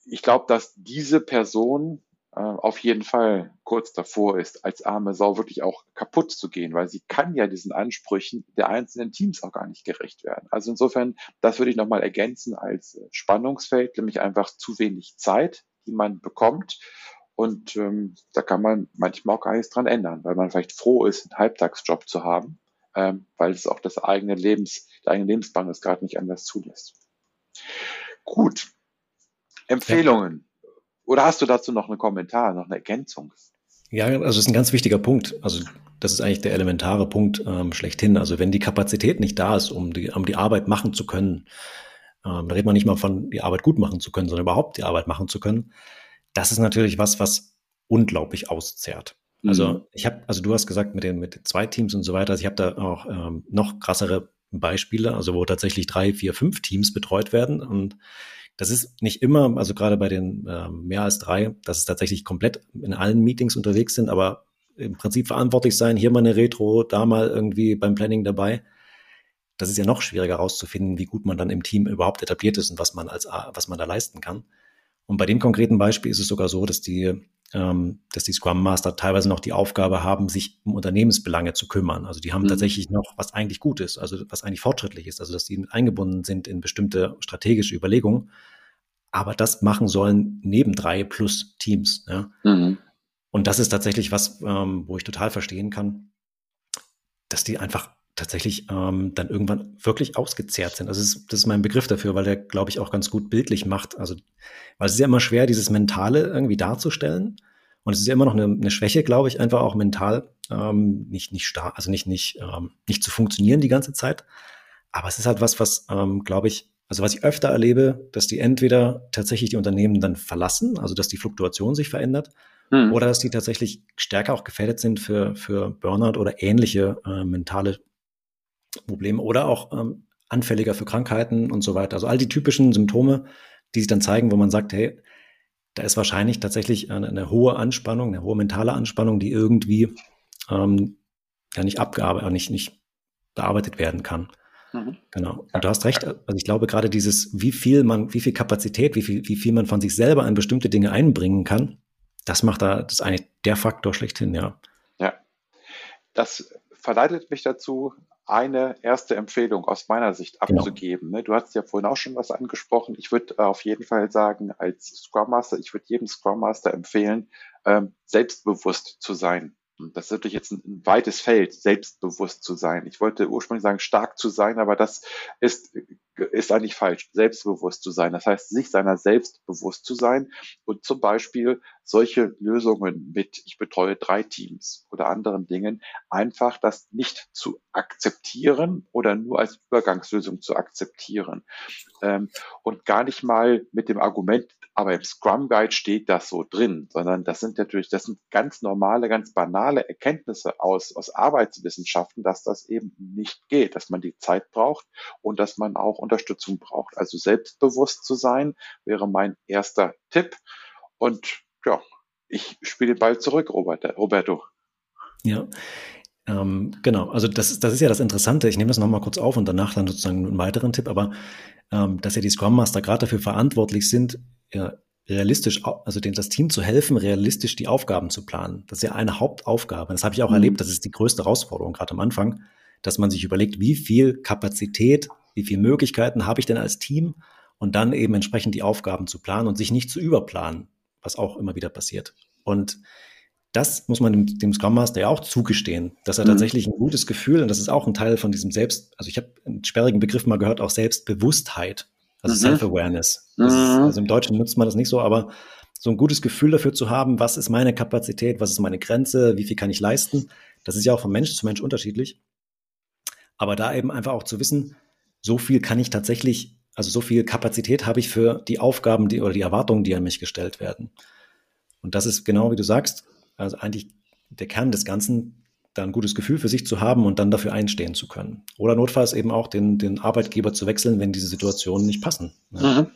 ich glaube, dass diese Person äh, auf jeden Fall kurz davor ist, als arme Sau wirklich auch kaputt zu gehen, weil sie kann ja diesen Ansprüchen der einzelnen Teams auch gar nicht gerecht werden. Also insofern, das würde ich nochmal ergänzen als Spannungsfeld, nämlich einfach zu wenig Zeit, die man bekommt. Und ähm, da kann man manchmal auch gar nichts dran ändern, weil man vielleicht froh ist, einen Halbtagsjob zu haben, ähm, weil es auch das eigene Lebens, der eigene Lebensbahn es gerade nicht anders zulässt. Gut. Empfehlungen. Ja. Oder hast du dazu noch einen Kommentar, noch eine Ergänzung? Ja, also das ist ein ganz wichtiger Punkt. Also das ist eigentlich der elementare Punkt ähm, schlechthin. Also wenn die Kapazität nicht da ist, um die, um die Arbeit machen zu können, ähm, da redet man nicht mal von die Arbeit gut machen zu können, sondern überhaupt die Arbeit machen zu können. Das ist natürlich was, was unglaublich auszehrt. Also mhm. ich habe, also du hast gesagt mit den mit zwei Teams und so weiter. Also ich habe da auch ähm, noch krassere Beispiele, also wo tatsächlich drei, vier, fünf Teams betreut werden. Und das ist nicht immer, also gerade bei den äh, mehr als drei, dass es tatsächlich komplett in allen Meetings unterwegs sind, aber im Prinzip verantwortlich sein, hier mal eine Retro, da mal irgendwie beim Planning dabei. Das ist ja noch schwieriger herauszufinden, wie gut man dann im Team überhaupt etabliert ist und was man als was man da leisten kann. Und bei dem konkreten Beispiel ist es sogar so, dass die ähm, dass die Scrum Master teilweise noch die Aufgabe haben, sich um Unternehmensbelange zu kümmern. Also die haben mhm. tatsächlich noch was eigentlich gut ist, also was eigentlich fortschrittlich ist, also dass die mit eingebunden sind in bestimmte strategische Überlegungen, aber das machen sollen neben drei plus Teams. Ja? Mhm. Und das ist tatsächlich was, ähm, wo ich total verstehen kann, dass die einfach tatsächlich ähm, dann irgendwann wirklich ausgezehrt sind. Also das ist, das ist mein Begriff dafür, weil der, glaube ich, auch ganz gut bildlich macht. Also, weil es ist ja immer schwer, dieses Mentale irgendwie darzustellen. Und es ist ja immer noch eine, eine Schwäche, glaube ich, einfach auch mental ähm, nicht, nicht stark, also nicht, nicht, ähm, nicht zu funktionieren die ganze Zeit. Aber es ist halt was, was, ähm, glaube ich, also was ich öfter erlebe, dass die entweder tatsächlich die Unternehmen dann verlassen, also dass die Fluktuation sich verändert, hm. oder dass die tatsächlich stärker auch gefährdet sind für, für Burnout oder ähnliche äh, mentale Probleme oder auch ähm, anfälliger für Krankheiten und so weiter. Also all die typischen Symptome, die sich dann zeigen, wo man sagt, hey, da ist wahrscheinlich tatsächlich eine, eine hohe Anspannung, eine hohe mentale Anspannung, die irgendwie ähm, ja nicht abgearbeitet, nicht, nicht bearbeitet werden kann. Mhm. Genau. Und du hast recht. Also ich glaube gerade dieses, wie viel man, wie viel Kapazität, wie viel, wie viel man von sich selber in bestimmte Dinge einbringen kann, das macht da, das ist eigentlich der Faktor schlechthin, ja. Ja. Das verleitet mich dazu, eine erste Empfehlung aus meiner Sicht genau. abzugeben. Genau. Du hast ja vorhin auch schon was angesprochen. Ich würde auf jeden Fall sagen, als Scrum Master, ich würde jedem Scrum Master empfehlen, ähm, selbstbewusst zu sein. Das ist natürlich jetzt ein, weites Feld, selbstbewusst zu sein. Ich wollte ursprünglich sagen, stark zu sein, aber das ist, ist eigentlich falsch, selbstbewusst zu sein. Das heißt, sich seiner selbst bewusst zu sein und zum Beispiel solche Lösungen mit, ich betreue drei Teams oder anderen Dingen, einfach das nicht zu akzeptieren oder nur als Übergangslösung zu akzeptieren. Ähm, und gar nicht mal mit dem Argument, aber im Scrum Guide steht das so drin, sondern das sind natürlich, das sind ganz normale, ganz banale Erkenntnisse aus, aus Arbeitswissenschaften, dass das eben nicht geht, dass man die Zeit braucht und dass man auch Unterstützung braucht. Also selbstbewusst zu sein wäre mein erster Tipp. Und ja, ich spiele Ball zurück, Robert, Roberto. Ja, ähm, genau, also das, das ist ja das Interessante. Ich nehme das nochmal kurz auf und danach dann sozusagen einen weiteren Tipp, aber ähm, dass ja die Scrum Master gerade dafür verantwortlich sind, realistisch, also dem das Team zu helfen, realistisch die Aufgaben zu planen. Das ist ja eine Hauptaufgabe. Das habe ich auch mhm. erlebt. Das ist die größte Herausforderung gerade am Anfang, dass man sich überlegt, wie viel Kapazität, wie viele Möglichkeiten habe ich denn als Team und dann eben entsprechend die Aufgaben zu planen und sich nicht zu überplanen, was auch immer wieder passiert. Und das muss man dem, dem Scrum Master ja auch zugestehen, dass er mhm. tatsächlich ein gutes Gefühl, und das ist auch ein Teil von diesem Selbst, also ich habe einen sperrigen Begriff mal gehört, auch Selbstbewusstheit also mhm. Self-Awareness. Mhm. Also im Deutschen nutzt man das nicht so, aber so ein gutes Gefühl dafür zu haben, was ist meine Kapazität, was ist meine Grenze, wie viel kann ich leisten, das ist ja auch von Mensch zu Mensch unterschiedlich. Aber da eben einfach auch zu wissen, so viel kann ich tatsächlich, also so viel Kapazität habe ich für die Aufgaben, die oder die Erwartungen, die an mich gestellt werden. Und das ist genau wie du sagst, also eigentlich der Kern des Ganzen, da ein gutes Gefühl für sich zu haben und dann dafür einstehen zu können. Oder notfalls eben auch den, den Arbeitgeber zu wechseln, wenn diese Situationen nicht passen. Ja. Mhm.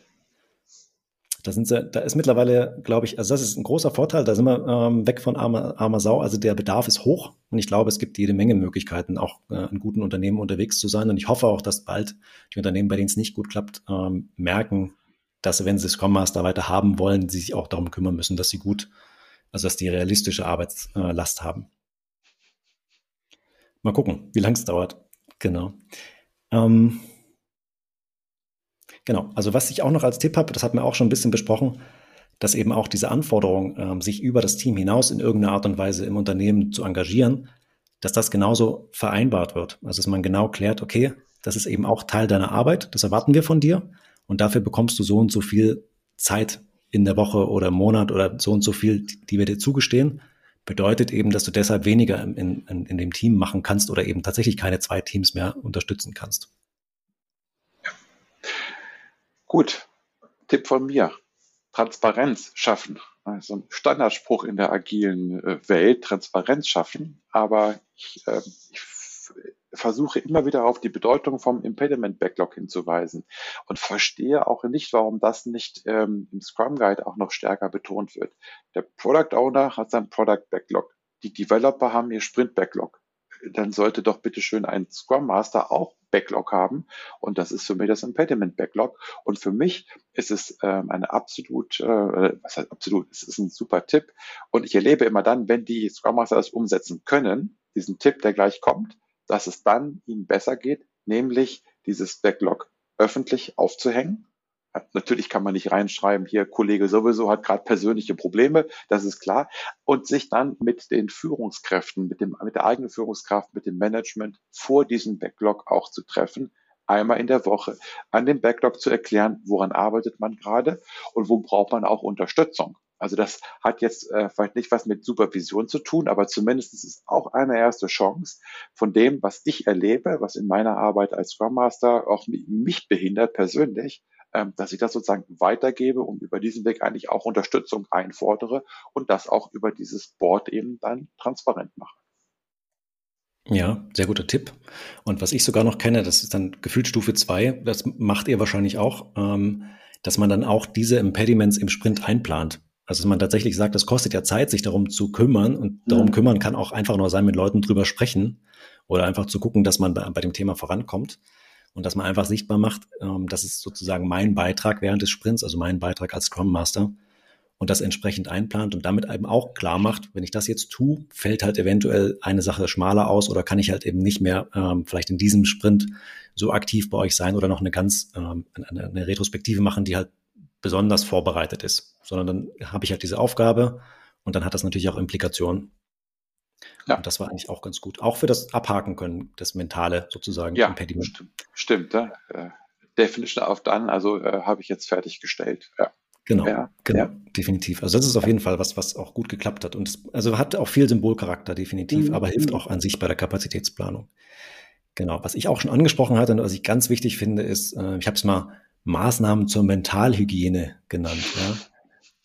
Da, sind sie, da ist mittlerweile, glaube ich, also das ist ein großer Vorteil, da sind wir ähm, weg von armer, armer Sau. Also der Bedarf ist hoch und ich glaube, es gibt jede Menge Möglichkeiten, auch äh, in guten Unternehmen unterwegs zu sein. Und ich hoffe auch, dass bald die Unternehmen, bei denen es nicht gut klappt, ähm, merken, dass wenn sie Scrum Master weiter haben wollen, sie sich auch darum kümmern müssen, dass sie gut, also dass die realistische Arbeitslast haben. Mal gucken, wie lang es dauert. Genau. Ähm, genau, also was ich auch noch als Tipp habe, das hat wir auch schon ein bisschen besprochen, dass eben auch diese Anforderung, ähm, sich über das Team hinaus in irgendeiner Art und Weise im Unternehmen zu engagieren, dass das genauso vereinbart wird. Also dass man genau klärt, okay, das ist eben auch Teil deiner Arbeit, das erwarten wir von dir und dafür bekommst du so und so viel Zeit in der Woche oder im Monat oder so und so viel, die wir dir zugestehen bedeutet eben, dass du deshalb weniger in, in, in dem Team machen kannst oder eben tatsächlich keine zwei Teams mehr unterstützen kannst. Gut, Tipp von mir. Transparenz schaffen. Also ein Standardspruch in der agilen äh, Welt, Transparenz schaffen. Aber ich, äh, ich versuche immer wieder auf die Bedeutung vom Impediment Backlog hinzuweisen und verstehe auch nicht, warum das nicht ähm, im Scrum Guide auch noch stärker betont wird. Der Product Owner hat sein Product Backlog. Die Developer haben ihr Sprint Backlog. Dann sollte doch bitte schön ein Scrum Master auch Backlog haben. Und das ist für mich das Impediment Backlog. Und für mich ist es ähm, eine absolut, äh, was heißt absolut, es ist ein super Tipp. Und ich erlebe immer dann, wenn die Scrum Master das umsetzen können, diesen Tipp, der gleich kommt, dass es dann ihnen besser geht, nämlich dieses Backlog öffentlich aufzuhängen Natürlich kann man nicht reinschreiben, hier Kollege sowieso hat gerade persönliche Probleme, das ist klar. Und sich dann mit den Führungskräften, mit, dem, mit der eigenen Führungskraft, mit dem Management vor diesem Backlog auch zu treffen, einmal in der Woche an dem Backlog zu erklären, woran arbeitet man gerade und wo braucht man auch Unterstützung. Also das hat jetzt äh, vielleicht nicht was mit Supervision zu tun, aber zumindest ist es auch eine erste Chance von dem, was ich erlebe, was in meiner Arbeit als Scrum Master auch mich behindert persönlich, ähm, dass ich das sozusagen weitergebe und über diesen Weg eigentlich auch Unterstützung einfordere und das auch über dieses Board eben dann transparent mache. Ja, sehr guter Tipp. Und was ich sogar noch kenne, das ist dann gefühlt Stufe 2, das macht ihr wahrscheinlich auch, ähm, dass man dann auch diese Impediments im Sprint einplant. Also dass man tatsächlich sagt, das kostet ja Zeit, sich darum zu kümmern. Und darum mhm. kümmern kann auch einfach nur sein, mit Leuten drüber sprechen oder einfach zu gucken, dass man bei, bei dem Thema vorankommt und dass man einfach sichtbar macht, ähm, das ist sozusagen mein Beitrag während des Sprints, also mein Beitrag als Scrum Master und das entsprechend einplant und damit eben auch klar macht, wenn ich das jetzt tue, fällt halt eventuell eine Sache schmaler aus oder kann ich halt eben nicht mehr ähm, vielleicht in diesem Sprint so aktiv bei euch sein oder noch eine ganz ähm, eine, eine Retrospektive machen, die halt besonders vorbereitet ist, sondern dann habe ich halt diese Aufgabe und dann hat das natürlich auch Implikationen. Ja. Und das war eigentlich auch ganz gut. Auch für das Abhaken können, das Mentale sozusagen. Ja, Impediment. stimmt. stimmt ja. Äh, Definition auf dann, also äh, habe ich jetzt fertiggestellt. Ja. Genau, ja, genau, ja. definitiv. Also das ist auf jeden Fall was, was auch gut geklappt hat. Und es, also hat auch viel Symbolcharakter, definitiv, mhm. aber hilft auch an sich bei der Kapazitätsplanung. Genau, was ich auch schon angesprochen hatte und was ich ganz wichtig finde, ist, äh, ich habe es mal Maßnahmen zur Mentalhygiene genannt. Ja.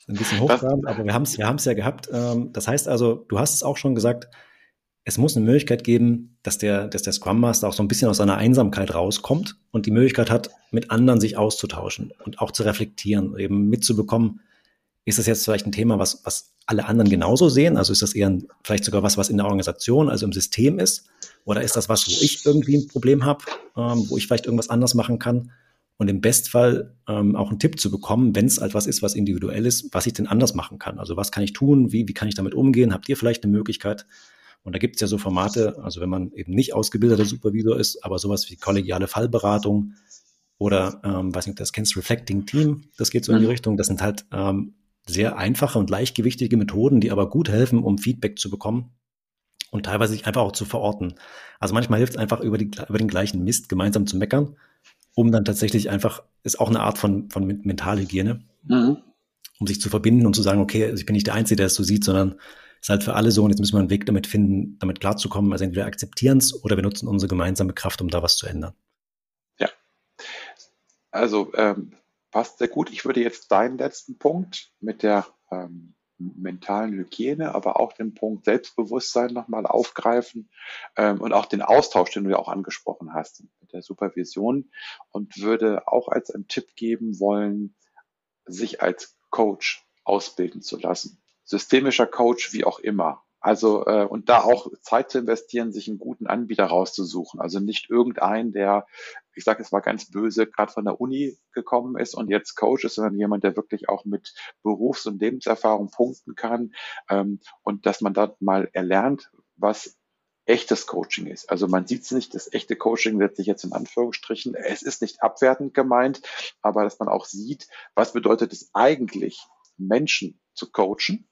Ein bisschen hochtrabend, aber wir haben es wir haben's ja gehabt. Ähm, das heißt also, du hast es auch schon gesagt, es muss eine Möglichkeit geben, dass der, dass der Scrum Master auch so ein bisschen aus seiner Einsamkeit rauskommt und die Möglichkeit hat, mit anderen sich auszutauschen und auch zu reflektieren, eben mitzubekommen, ist das jetzt vielleicht ein Thema, was, was alle anderen genauso sehen? Also ist das eher ein, vielleicht sogar was, was in der Organisation, also im System ist? Oder ist das was, wo ich irgendwie ein Problem habe, ähm, wo ich vielleicht irgendwas anders machen kann? Und im Bestfall ähm, auch einen Tipp zu bekommen, wenn es etwas ist, was individuell ist, was ich denn anders machen kann. Also was kann ich tun? Wie, wie kann ich damit umgehen? Habt ihr vielleicht eine Möglichkeit? Und da gibt es ja so Formate, also wenn man eben nicht ausgebildeter Supervisor ist, aber sowas wie kollegiale Fallberatung oder, ähm, weiß nicht, das kennst, Reflecting Team, das geht so in die mhm. Richtung. Das sind halt ähm, sehr einfache und leichtgewichtige Methoden, die aber gut helfen, um Feedback zu bekommen und teilweise sich einfach auch zu verorten. Also manchmal hilft es einfach über, die, über den gleichen Mist gemeinsam zu meckern, um dann tatsächlich einfach, ist auch eine Art von, von Mentalhygiene, mhm. um sich zu verbinden und zu sagen, okay, also ich bin nicht der Einzige, der es so sieht, sondern ist halt für alle so und jetzt müssen wir einen Weg damit finden, damit klarzukommen. Also entweder akzeptieren es oder wir nutzen unsere gemeinsame Kraft, um da was zu ändern. Ja. Also ähm, passt sehr gut. Ich würde jetzt deinen letzten Punkt mit der ähm, mentalen Hygiene, aber auch den Punkt Selbstbewusstsein nochmal aufgreifen ähm, und auch den Austausch, den du ja auch angesprochen hast mit der Supervision und würde auch als einen Tipp geben wollen, sich als Coach ausbilden zu lassen systemischer Coach, wie auch immer. Also äh, und da auch Zeit zu investieren, sich einen guten Anbieter rauszusuchen. Also nicht irgendein, der, ich sage es mal ganz böse, gerade von der Uni gekommen ist und jetzt Coach ist, sondern jemand, der wirklich auch mit Berufs- und Lebenserfahrung punkten kann ähm, und dass man da mal erlernt, was echtes Coaching ist. Also man sieht es nicht, das echte Coaching setze ich jetzt in Anführungsstrichen. Es ist nicht abwertend gemeint, aber dass man auch sieht, was bedeutet es eigentlich, Menschen zu coachen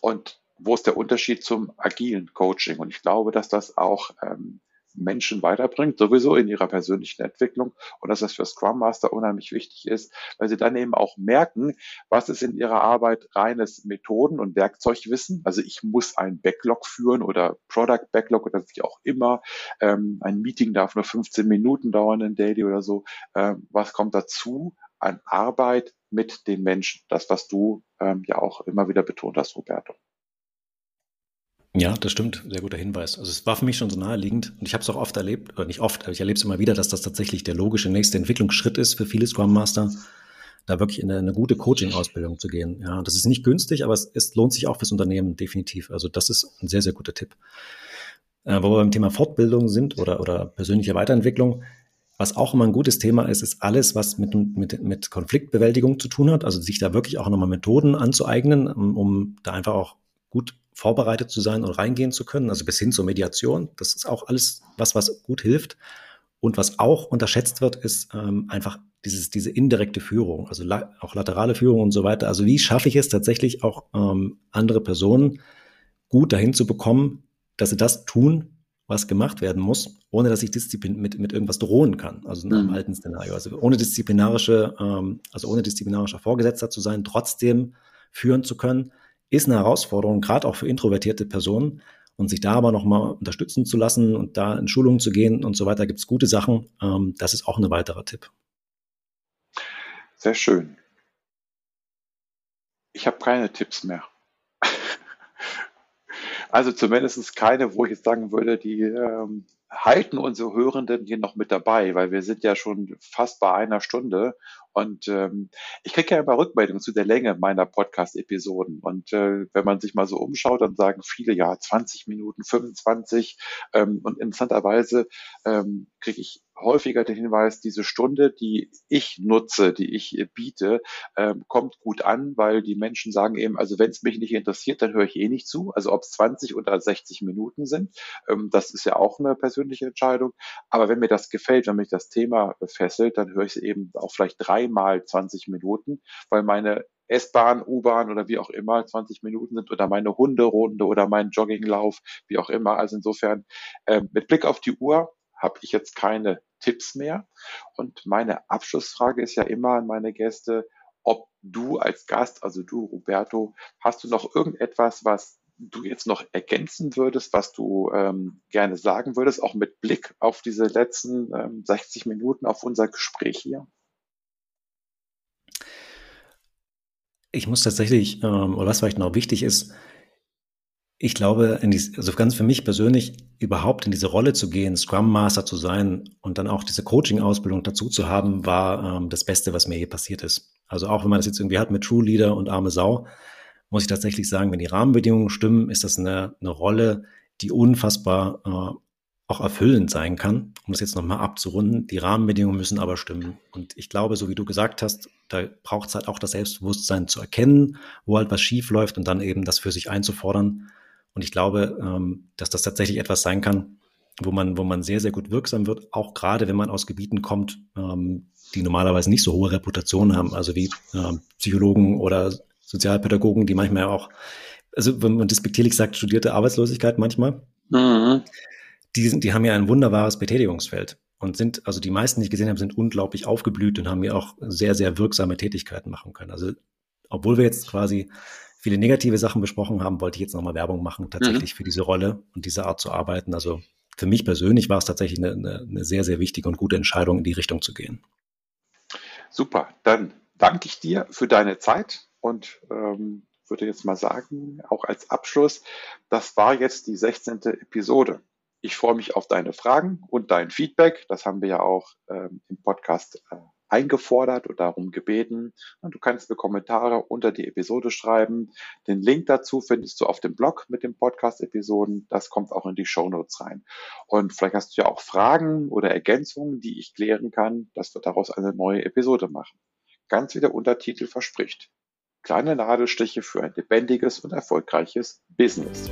und wo ist der Unterschied zum agilen Coaching? Und ich glaube, dass das auch ähm, Menschen weiterbringt, sowieso in ihrer persönlichen Entwicklung und dass das für Scrum Master unheimlich wichtig ist, weil sie dann eben auch merken, was ist in ihrer Arbeit reines Methoden- und Werkzeugwissen. Also ich muss ein Backlog führen oder Product Backlog oder wie auch immer. Ähm, ein Meeting darf nur 15 Minuten dauern, ein Daily oder so. Ähm, was kommt dazu an Arbeit mit den Menschen? Das, was du ähm, ja auch immer wieder betont hast, Roberto. Ja, das stimmt. Sehr guter Hinweis. Also es war für mich schon so naheliegend und ich habe es auch oft erlebt, oder nicht oft, aber ich erlebe es immer wieder, dass das tatsächlich der logische nächste Entwicklungsschritt ist für viele Scrum Master, da wirklich in eine, eine gute Coaching-Ausbildung zu gehen. Ja, das ist nicht günstig, aber es, es, lohnt sich auch fürs Unternehmen definitiv. Also das ist ein sehr, sehr guter Tipp. Äh, wo wir beim Thema Fortbildung sind oder, oder persönliche Weiterentwicklung, was auch immer ein gutes Thema ist, ist alles, was mit, mit, mit Konfliktbewältigung zu tun hat. Also sich da wirklich auch nochmal Methoden anzueignen, um, um da einfach auch gut vorbereitet zu sein und reingehen zu können, also bis hin zur Mediation. Das ist auch alles was, was gut hilft. Und was auch unterschätzt wird, ist ähm, einfach dieses, diese indirekte Führung, also la auch laterale Führung und so weiter. Also wie schaffe ich es tatsächlich auch ähm, andere Personen gut dahin zu bekommen, dass sie das tun, was gemacht werden muss, ohne dass ich Disziplin mit, mit irgendwas drohen kann. Also in einem mhm. alten Szenario. Also ohne disziplinarische, ähm, also ohne disziplinarischer Vorgesetzter zu sein, trotzdem führen zu können, ist eine Herausforderung, gerade auch für introvertierte Personen. Und sich da aber nochmal unterstützen zu lassen und da in Schulungen zu gehen und so weiter, gibt es gute Sachen. Ähm, das ist auch ein weiterer Tipp. Sehr schön. Ich habe keine Tipps mehr. Also zumindest keine, wo ich jetzt sagen würde, die ähm, halten unsere Hörenden hier noch mit dabei, weil wir sind ja schon fast bei einer Stunde und ähm, ich kriege ja immer Rückmeldungen zu der Länge meiner Podcast-Episoden und äh, wenn man sich mal so umschaut, dann sagen viele ja 20 Minuten, 25 ähm, und interessanterweise ähm, kriege ich häufiger den Hinweis, diese Stunde, die ich nutze, die ich biete, ähm, kommt gut an, weil die Menschen sagen eben, also wenn es mich nicht interessiert, dann höre ich eh nicht zu. Also ob es 20 oder 60 Minuten sind, ähm, das ist ja auch eine persönliche Entscheidung. Aber wenn mir das gefällt, wenn mich das Thema fesselt, dann höre ich es eben auch vielleicht dreimal 20 Minuten, weil meine S-Bahn, U-Bahn oder wie auch immer 20 Minuten sind oder meine Hunderunde oder mein Jogginglauf, wie auch immer. Also insofern äh, mit Blick auf die Uhr habe ich jetzt keine Tipps mehr. Und meine Abschlussfrage ist ja immer an meine Gäste, ob du als Gast, also du, Roberto, hast du noch irgendetwas, was du jetzt noch ergänzen würdest, was du ähm, gerne sagen würdest, auch mit Blick auf diese letzten ähm, 60 Minuten, auf unser Gespräch hier? Ich muss tatsächlich, ähm, oder was vielleicht noch wichtig ist, ich glaube, in die, also ganz für mich persönlich überhaupt in diese Rolle zu gehen, Scrum Master zu sein und dann auch diese Coaching-Ausbildung dazu zu haben, war ähm, das Beste, was mir je passiert ist. Also auch wenn man das jetzt irgendwie hat mit True Leader und arme Sau, muss ich tatsächlich sagen, wenn die Rahmenbedingungen stimmen, ist das eine, eine Rolle, die unfassbar äh, auch erfüllend sein kann. Um das jetzt nochmal abzurunden, die Rahmenbedingungen müssen aber stimmen. Und ich glaube, so wie du gesagt hast, da braucht es halt auch das Selbstbewusstsein zu erkennen, wo halt was schief läuft und dann eben das für sich einzufordern und ich glaube, ähm, dass das tatsächlich etwas sein kann, wo man, wo man sehr, sehr gut wirksam wird, auch gerade wenn man aus Gebieten kommt, ähm, die normalerweise nicht so hohe Reputation haben, also wie ähm, Psychologen oder Sozialpädagogen, die manchmal auch, also wenn man despektierlich sagt, studierte Arbeitslosigkeit manchmal, mhm. die, sind, die haben ja ein wunderbares Betätigungsfeld und sind, also die meisten, die ich gesehen habe, sind unglaublich aufgeblüht und haben ja auch sehr, sehr wirksame Tätigkeiten machen können. Also obwohl wir jetzt quasi viele negative Sachen besprochen haben, wollte ich jetzt nochmal Werbung machen, tatsächlich mhm. für diese Rolle und diese Art zu arbeiten. Also für mich persönlich war es tatsächlich eine, eine, eine sehr, sehr wichtige und gute Entscheidung, in die Richtung zu gehen. Super, dann danke ich dir für deine Zeit und ähm, würde jetzt mal sagen, auch als Abschluss, das war jetzt die 16. Episode. Ich freue mich auf deine Fragen und dein Feedback. Das haben wir ja auch ähm, im Podcast äh, eingefordert und darum gebeten. Und du kannst mir Kommentare unter die Episode schreiben. Den Link dazu findest du auf dem Blog mit den Podcast-Episoden. Das kommt auch in die Show Notes rein. Und vielleicht hast du ja auch Fragen oder Ergänzungen, die ich klären kann, dass wir daraus eine neue Episode machen. Ganz wie der Untertitel verspricht. Kleine Nadelstiche für ein lebendiges und erfolgreiches Business.